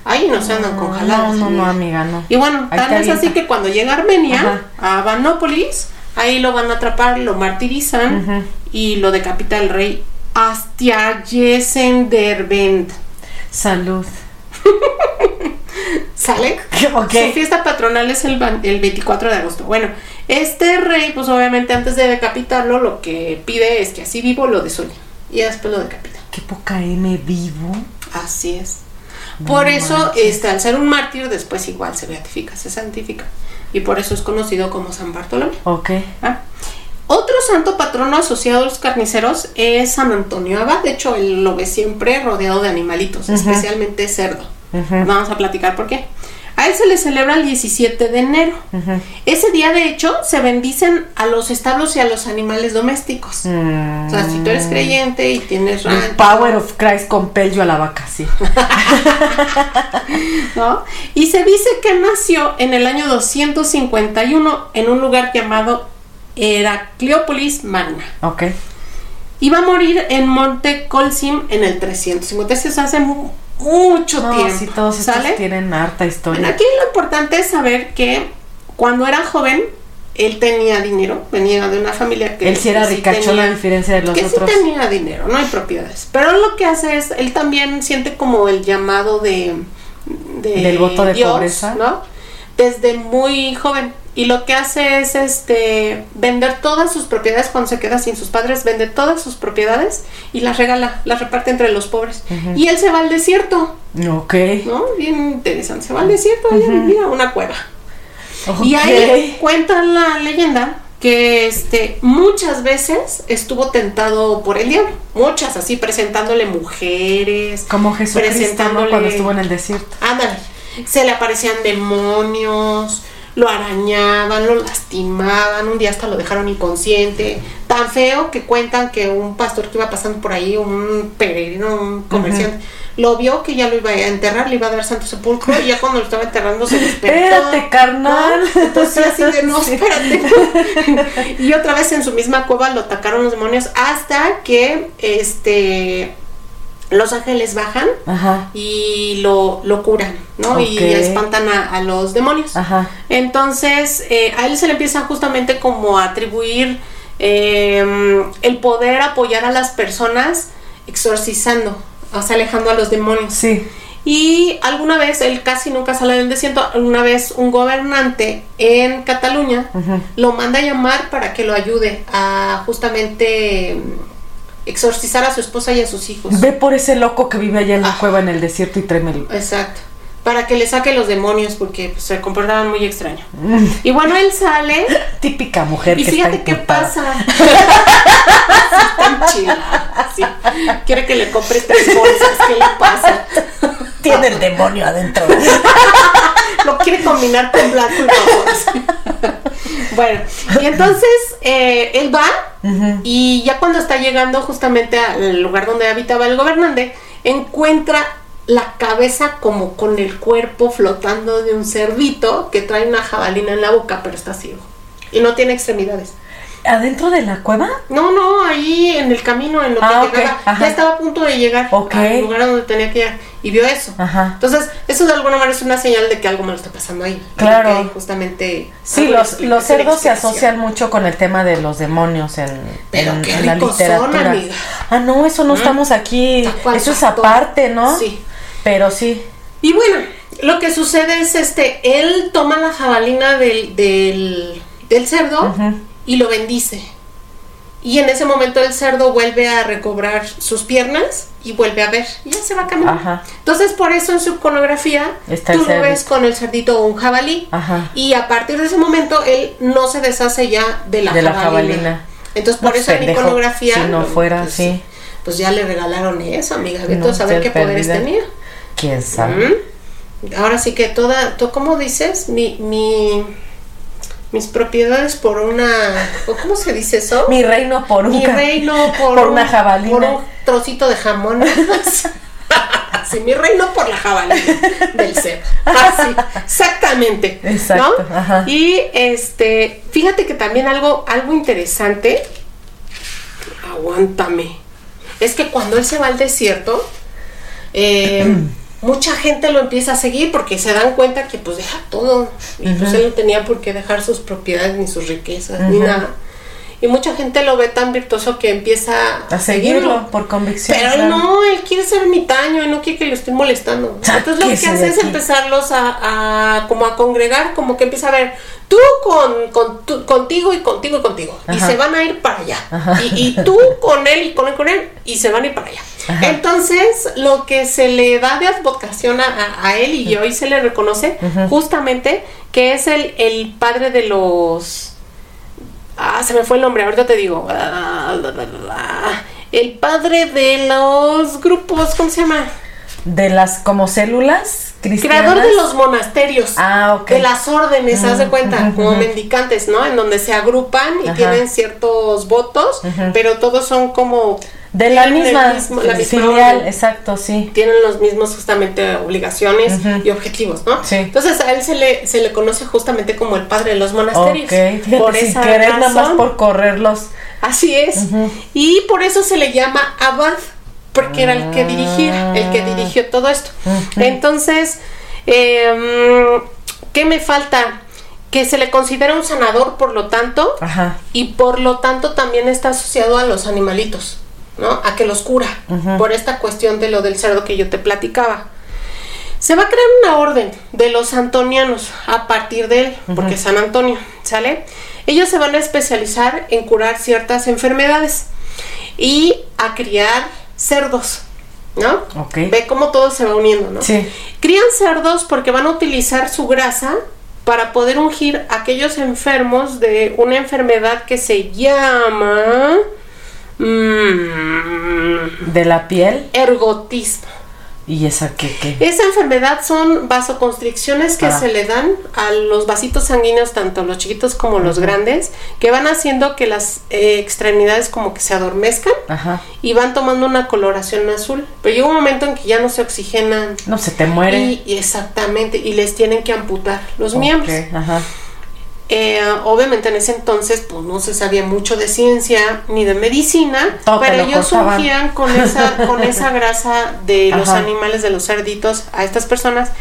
Ahí no se andan con No, jaladas. no, no, amiga. amiga, no. Y bueno, Ahí tal te es así que cuando llega a Armenia, a Banópolis, ahí lo van a atrapar, lo martirizan y lo decapita el rey Astiagesendarbend. Salud. ¿Sale? Ok. Su fiesta patronal es el, el 24 de agosto. Bueno, este rey, pues obviamente antes de decapitarlo, lo que pide es que así vivo lo desolle. Y después lo decapita. Qué poca M vivo. Así es. Por eso, este, al ser un mártir, después igual se beatifica, se santifica. Y por eso es conocido como San Bartolomé. Ok. ¿ah? Otro santo patrono asociado a los carniceros es San Antonio Abad. De hecho, él lo ve siempre rodeado de animalitos, especialmente cerdo. Vamos a platicar por qué. A él se le celebra el 17 de enero. Ese día, de hecho, se bendicen a los establos y a los animales domésticos. O sea, si tú eres creyente y tienes El power of Christ compel you a la vaca, sí. ¿no? Y se dice que nació en el año 251 en un lugar llamado Heracleópolis Magna. Ok. Iba a morir en Monte Colsim en el 350. Eso es hace mucho No, tiempo. sí, todos estos ¿sale? tienen harta Bueno, historia. aquí lo importante es saber que cuando era joven, él tenía dinero, venía de una familia que Él sí era ricachón a diferencia de los que otros. sí tenía dinero, no hay propiedades. Pero lo que hace es, él también siente como el llamado de, de Del voto de Dios, pobreza. ¿no? Desde muy joven. Y lo que hace es este vender todas sus propiedades cuando se queda sin sus padres, vende todas sus propiedades y las regala, las reparte entre los pobres. Y él se va al desierto, Ok. ¿no? Bien interesante. Se va al desierto y a vivir a una cueva. Y Ok. ahí cuenta la leyenda que este muchas veces estuvo tentado por el diablo, muchas así presentándole mujeres, Como ¿no? presentándole- Cuando estuvo en el desierto. ándale, se le aparecían demonios, lo arañaban, lo lastimaban, un día hasta lo dejaron inconsciente, tan feo que cuentan que un pastor que iba pasando por ahí, un peregrino, un comerciante, lo vio que ya lo iba a enterrar, le iba a dar santo sepulcro y ya cuando lo estaba enterrando se despertó. Espérate, carnal. ¿no? Entonces así de no, espérate. y otra vez en su misma cueva lo atacaron los demonios hasta que este los ángeles bajan Ajá. y lo, lo curan, ¿no? Y espantan a, a los demonios. Ajá. Entonces, eh, a él se le empieza justamente como a atribuir eh, el poder apoyar a las personas exorcizando, o sea, alejando a los demonios. Sí. Y alguna vez, él casi nunca sale del desierto, alguna vez un gobernante en Cataluña lo manda a llamar para que lo ayude a justamente mm, exorcizar a su esposa y a sus hijos. Ve por ese loco que vive allá en la Ah. cueva en el desierto y tráemelo. Exacto. Para que le saque los demonios porque pues, se comportaban muy extraño. Mm. Y bueno, él sale Típica mujer y que fíjate está qué pasa. Está enchilada, sí. Quiere que le compre tres bolsas. ¿Qué le pasa? Tiene el demonio adentro. Lo quiere combinar con blanco y rojo. Bueno, y entonces eh, él va y ya cuando está llegando justamente al lugar donde habitaba el gobernante, encuentra la cabeza como con el cuerpo flotando de un cerdito que trae una jabalina en la boca, pero está ciego. Y no tiene extremidades. ¿Adentro de la cueva? No, no, ahí en el camino, en lo que Ah, ok, llegaba, ajá. ya estaba a punto de llegar al lugar donde tenía que llegar y vio eso. Ajá. Entonces, eso de alguna manera es una señal de que algo malo está pasando ahí. Claro. Justamente. Sí, los, cerdos se asocian mucho con el tema de los demonios en, Pero en- qué en la son, literatura. amiga. ah, no, eso no estamos aquí. Eso es aparte, ¿no? Sí. Pero sí. Y bueno, lo que sucede es este, él toma la jabalina del, del, del cerdo Ujú. Y lo bendice. Y en ese momento el cerdo vuelve a recobrar sus piernas y vuelve a ver. Y ya se va a caminar. Ajá. Entonces, por eso en su iconografía Está tú lo ves con el cerdito o un jabalí. Ajá. Y a partir de ese momento él no se deshace ya de la De la jabalina. jabalina. Entonces, No, por eso en iconografía. Si no fuera pues, así. Pues ya le regalaron eso, amiga. No, a ser qué poderes tenía. ¿Quién sabe? ¿Mm? Ahora sí que toda, to- ¿cómo dices? Mi, mi, mis propiedades por una, ¿o ¿cómo se dice eso? Mi reino por un Mi reino por, por un- una jabalina. Por un trocito de jamón. sí, mi reino por la jabalina del cerdo. Así, exactamente. Exacto, ¿no? ajá. Y este, fíjate que también algo, algo interesante, aguántame, es que cuando él se va al desierto, eh, mucha gente lo empieza a seguir porque se dan cuenta que pues deja todo. Y pues él no tenía por qué dejar sus propiedades, ni sus riquezas, ni nada. Y mucha gente lo ve tan virtuoso que empieza A seguirlo por convicción. Pero él claro. no, él quiere ser ermitaño y no quiere que lo estén molestando. Entonces lo que hace es empezarlos a, a- como a congregar, como que empieza a ver tú con, con tu- contigo y contigo y contigo. Y se van a ir para allá. Y, y tú con él y con él con él y se van a ir para allá. Ajá. Entonces lo que se le da de advocación a, a- a él y hoy se le reconoce justamente que es el, el padre de los... Ah, se me fue el nombre, ahorita te digo. Ah. El padre de los grupos, ¿cómo se llama? De las como células. cristianas. Creador de los monasterios. Ah, ok. De las órdenes, haz de cuenta, ujú, como ujú. mendicantes, ¿no? En donde se agrupan y tienen ciertos votos, pero todos son como... De la misma, mismo- la misma filial, orden. exacto, sí. tienen los mismos justamente obligaciones y objetivos, ¿no? Sí. Entonces a él se le, se le conoce justamente como el padre de los monasterios. Ok, fíjate, por sin esa querer nada más por correrlos. Así es. Y por eso se le llama abad, porque era el que dirigía, el que dirigió todo esto. Entonces, eh, ¿qué me falta? Que se le considera un sanador, por lo tanto, Ajá. y por lo tanto también está asociado a los animalitos, ¿no? A que los cura, por esta cuestión de lo del cerdo que yo te platicaba. Se va a crear una orden de los antonianos a partir de él, porque San Antonio, ¿sale? Ellos se van a especializar en curar ciertas enfermedades y a criar cerdos, ¿no? Ok. Ve cómo todo se va uniendo, ¿no? Sí. Crían cerdos porque van a utilizar su grasa para poder ungir a aquellos enfermos de una enfermedad que se llama mm, De la piel. ergotismo. ¿Y esa qué qué? Esa enfermedad son vasoconstricciones que Ah. se le dan a los vasitos sanguíneos, tanto los chiquitos como los grandes, que van haciendo que las eh, extremidades como que se adormezcan Ajá. y van tomando una coloración azul. Pero llega un momento en que ya no se oxigenan No, se te muere. y, y exactamente, y les tienen que amputar los miembros. Ajá. Eh, obviamente en ese entonces pues no se sabía mucho de ciencia ni de medicina, Todo pero lo ellos cortaban. ungían con esa, con esa grasa de los animales, de los cerditos a estas personas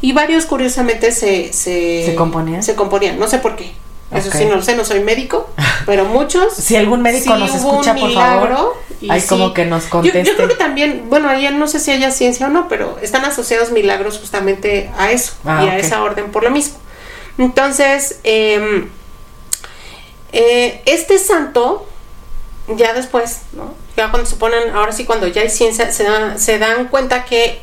y varios curiosamente se, se, ¿Se componían? Se componían, no sé por qué. Eso sí, no lo sé, no soy médico, pero muchos. Si algún médico sí nos escucha, por favor, hay sí. como que nos conteste. Yo, creo que también, bueno, ahí no sé si haya ciencia o no, pero están asociados milagros justamente a eso Ah, y a esa orden por lo mismo. Entonces, eh, eh, este santo, ya después, ¿no? Ya cuando se ponen, ahora sí, cuando ya hay ciencia, se, dan- se dan cuenta que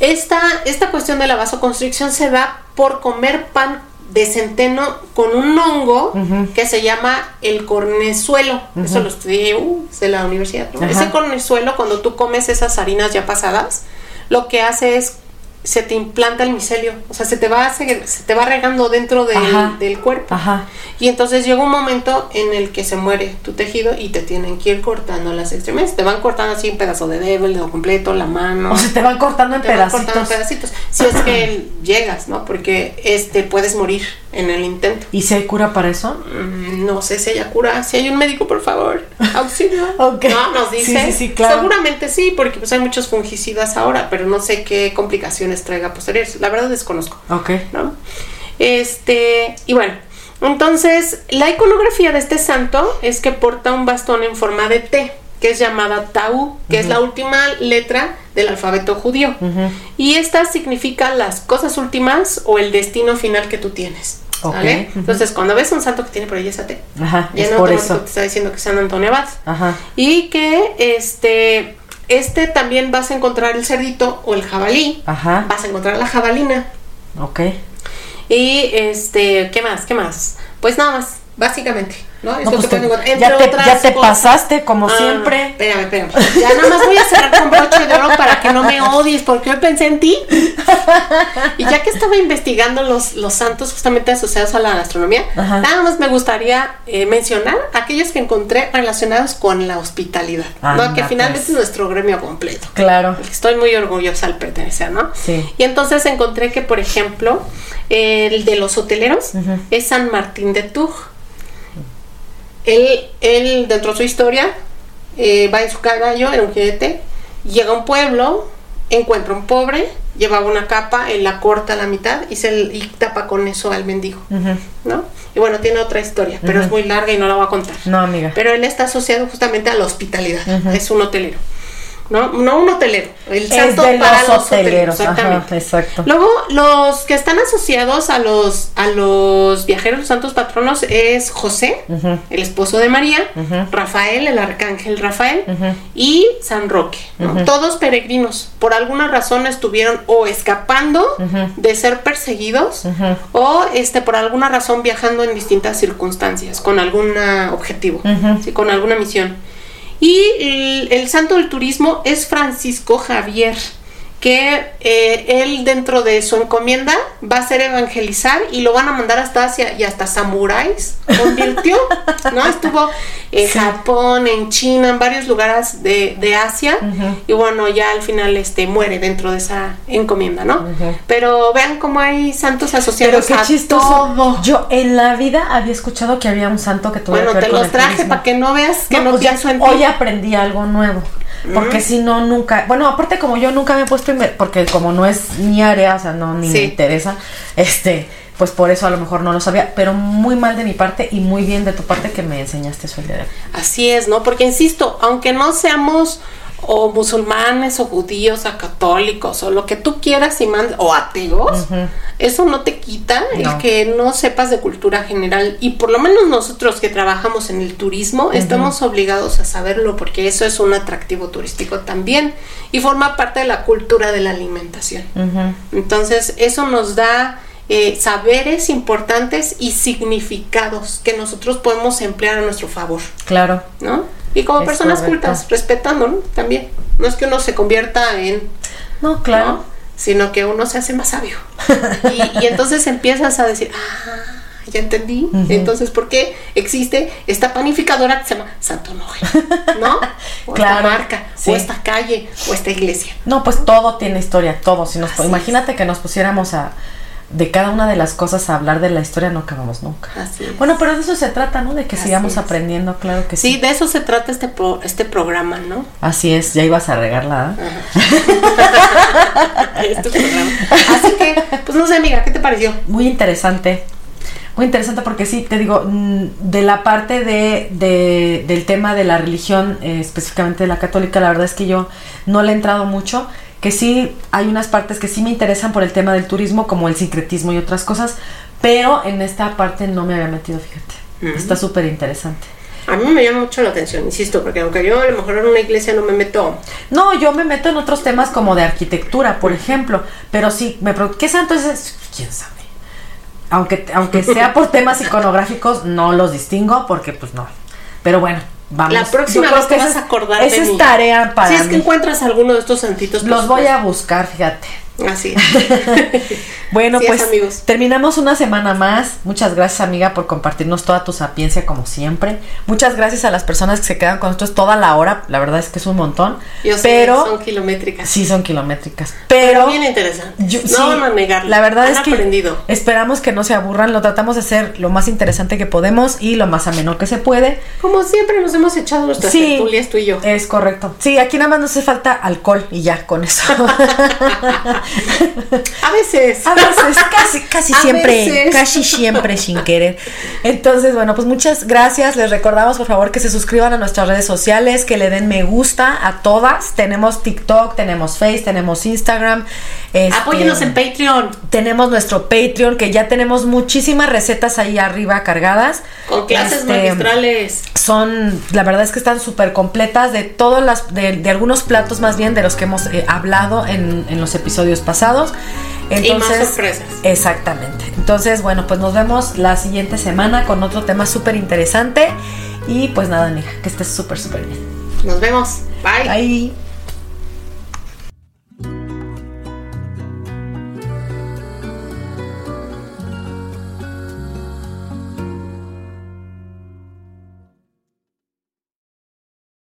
esta, esta cuestión de la vasoconstricción se da por comer pan de centeno con un hongo que se llama el cornezuelo. Eso lo estudié uh, de la universidad. Ese cornezuelo, cuando tú comes esas harinas ya pasadas, lo que hace es se te implanta el micelio, o sea, se te va, se, se te va regando dentro del, Ajá. del cuerpo. Ajá. Y entonces llega un momento en el que se muere tu tejido y te tienen que ir cortando las extremidades. Te van cortando así un pedazo de dedo, el dedo completo, la mano. O se te van cortando en te van cortando en pedacitos. pedacitos. Si es que llegas, ¿no? Porque este puedes morir en el intento. ¿Y si hay cura para eso? Mm, No sé si haya cura. Si hay un médico, por favor, auxilio. Ok. No, nos Sí, dice. sí, sí, claro. Seguramente sí, porque pues hay muchos fungicidas ahora, pero no sé qué complicaciones traiga posteriores. La verdad desconozco. Ok. ¿no? Este, y bueno, entonces la iconografía de este santo es que porta un bastón en forma de T, que es llamada Tau, que es la última letra del alfabeto judío. Y esta significa las cosas últimas o el destino final que tú tienes. Ok, ¿Vale? ujú. Entonces, cuando ves un santo que tiene por ahí esa T, Ajá. ya es no por eso. te está diciendo que es San Antonio Abad. Ajá. Y que este, este también vas a encontrar el cerdito o el jabalí. Ajá. Vas a encontrar la jabalina. Ok. Y este, ¿qué más? ¿Qué más? Pues nada más, básicamente, ¿no? No, pues te- ya te, ya te pasaste, como Ah, siempre. Espérame, espérame. Ya nada más voy a cerrar con broche de oro para que no me odies, porque hoy pensé en ti. Y ya que estaba investigando los, los santos justamente asociados a la gastronomía, Ajá. nada más me gustaría eh, mencionar aquellos que encontré relacionados con la hospitalidad, Anda, ¿no? Que finalmente pues. es nuestro gremio completo. Claro. Estoy muy orgullosa al pertenecer, ¿no? Sí. Y entonces encontré que, por ejemplo, el de los hoteleros es San Martín de Tours. Él, él, dentro de su historia, eh, va en su caballo, en un jinete, llega a un pueblo, encuentra un pobre, llevaba una capa, él la corta a la mitad y, se, y tapa con eso al mendigo. ¿no? Y bueno, tiene otra historia, pero es muy larga y no la voy a contar. No, amiga. Pero él está asociado justamente a la hospitalidad. Es un hotelero. No, no un hotelero. El es santo de para los hoteleros. Ajá, Exactamente. exacto. Luego, los que están asociados a los, a los viajeros los santos patronos es José, el esposo de María. Rafael, el arcángel Rafael, y San Roque. ¿no? Todos peregrinos. Por alguna razón estuvieron o escapando de ser perseguidos o este por alguna razón viajando en distintas circunstancias, con algún objetivo, sí, con alguna misión. Y el, el santo del turismo es Francisco Javier, que eh, él dentro de su encomienda va a ser evangelizar y lo van a mandar hasta Asia y hasta samuráis convirtió, ¿no? Estuvo en Japón, en China, en varios lugares de, de Asia y bueno, ya al final este muere dentro de esa encomienda, ¿no? Pero vean cómo hay santos asociados Pero qué a chistoso. todo. Yo en la vida había escuchado que había un santo que tuviera Bueno, que ver te con los traje para que no veas que no, pues ya- pienso en ti. hoy aprendí algo nuevo. Porque si no, nunca. Bueno, aparte, como yo nunca me he puesto. Porque como no es mi área, o sea, no ni me interesa. Este. Pues por eso a lo mejor no lo sabía. Pero muy mal de mi parte y muy bien de tu parte que me enseñaste eso el día de hoy. Así es, ¿no? Porque insisto, aunque no seamos o musulmanes o judíos o católicos o lo que tú quieras y mandes, o ateos, eso no te quita el que no sepas de cultura general. Y por lo menos nosotros que trabajamos en el turismo estamos obligados a saberlo porque eso es un atractivo turístico también y forma parte de la cultura de la alimentación. Entonces eso nos da eh, saberes importantes y significados que nosotros podemos emplear a nuestro favor. Claro. ¿no? Y como Es personas correcto. cultas, respetando, ¿no? También. No es que uno se convierta en, No, claro. ¿no? Sino que uno se hace más sabio. y, y entonces empiezas a decir, ah, ya entendí. Entonces, ¿por qué existe esta panificadora que se llama Santo? ¿No? O Claro, esta marca, sí. o esta calle, o esta iglesia. No, pues todo tiene historia, todo. Si nos, Así imagínate que nos pusiéramos a de cada una de las cosas a hablar de la historia, no acabamos nunca. Así es. Bueno, pero de eso se trata, ¿no? De que Así sigamos es. aprendiendo, claro que sí. Sí, de eso se trata este, pro- este programa, ¿no? Así es, ya ibas a regarla. ¿eh? Este programa. Así que, pues no sé, amiga, ¿qué te pareció? Muy interesante. Muy interesante porque sí, te digo, mm, de la parte de, de- del tema de la religión, eh, específicamente de la católica, la verdad es que yo no le he entrado mucho, que sí hay unas partes que sí me interesan por el tema del turismo, como el sincretismo y otras cosas, pero en esta parte no me había metido, fíjate. Está súper interesante. A mí me llama mucho la atención, insisto, porque aunque yo a lo mejor en una iglesia no me meto No, yo me meto en otros temas como de arquitectura, por ejemplo, pero sí, me pregunto, ¿qué santo es? ¿Quién sabe? Aunque, aunque sea por temas iconográficos, no los distingo porque pues no. Pero bueno, vamos. La próxima vez te que vas a es- acordar Esa de es mí. tarea para si es que mí. encuentras alguno de estos santitos, Los voy a buscar, fíjate. Así es. Bueno, es, pues amigos. terminamos una semana más. Muchas gracias, amiga, por compartirnos toda tu sapiencia como siempre. Muchas gracias a las personas que se quedan con nosotros toda la hora. La verdad es que es un montón. Yo sé, pero son kilométricas. sí son kilométricas. pero, Pero, bien interesantes. yo- no sí, van a negarlo. La verdad Han es que aprendido. esperamos que no se aburran. Lo tratamos de hacer lo más interesante que podemos y lo más ameno que se puede. Como siempre nos hemos echado nuestras Sí. tertulias tú y yo. Es correcto. Sí, aquí nada más nos hace falta alcohol y ya con eso. A veces. A veces, casi, casi A siempre, veces. casi siempre sin querer. Entonces, bueno, pues muchas gracias. Les recordamos, por favor, que se suscriban a nuestras redes sociales, que le den me gusta a todas. Tenemos TikTok, tenemos Face, tenemos Instagram. este, Apóyenos en Patreon. Tenemos nuestro Patreon, que ya tenemos muchísimas recetas ahí arriba cargadas. Con clases Este, magistrales. son, la verdad es que están súper completas de todos las, de, de algunos platos más bien de los que hemos eh, hablado en, en los episodios pasados. Y más sorpresas. Exactamente. Entonces, bueno, pues nos vemos la siguiente semana con otro tema súper interesante. Y pues nada, amiga, que estés súper, súper bien. Nos vemos. Bye. Bye.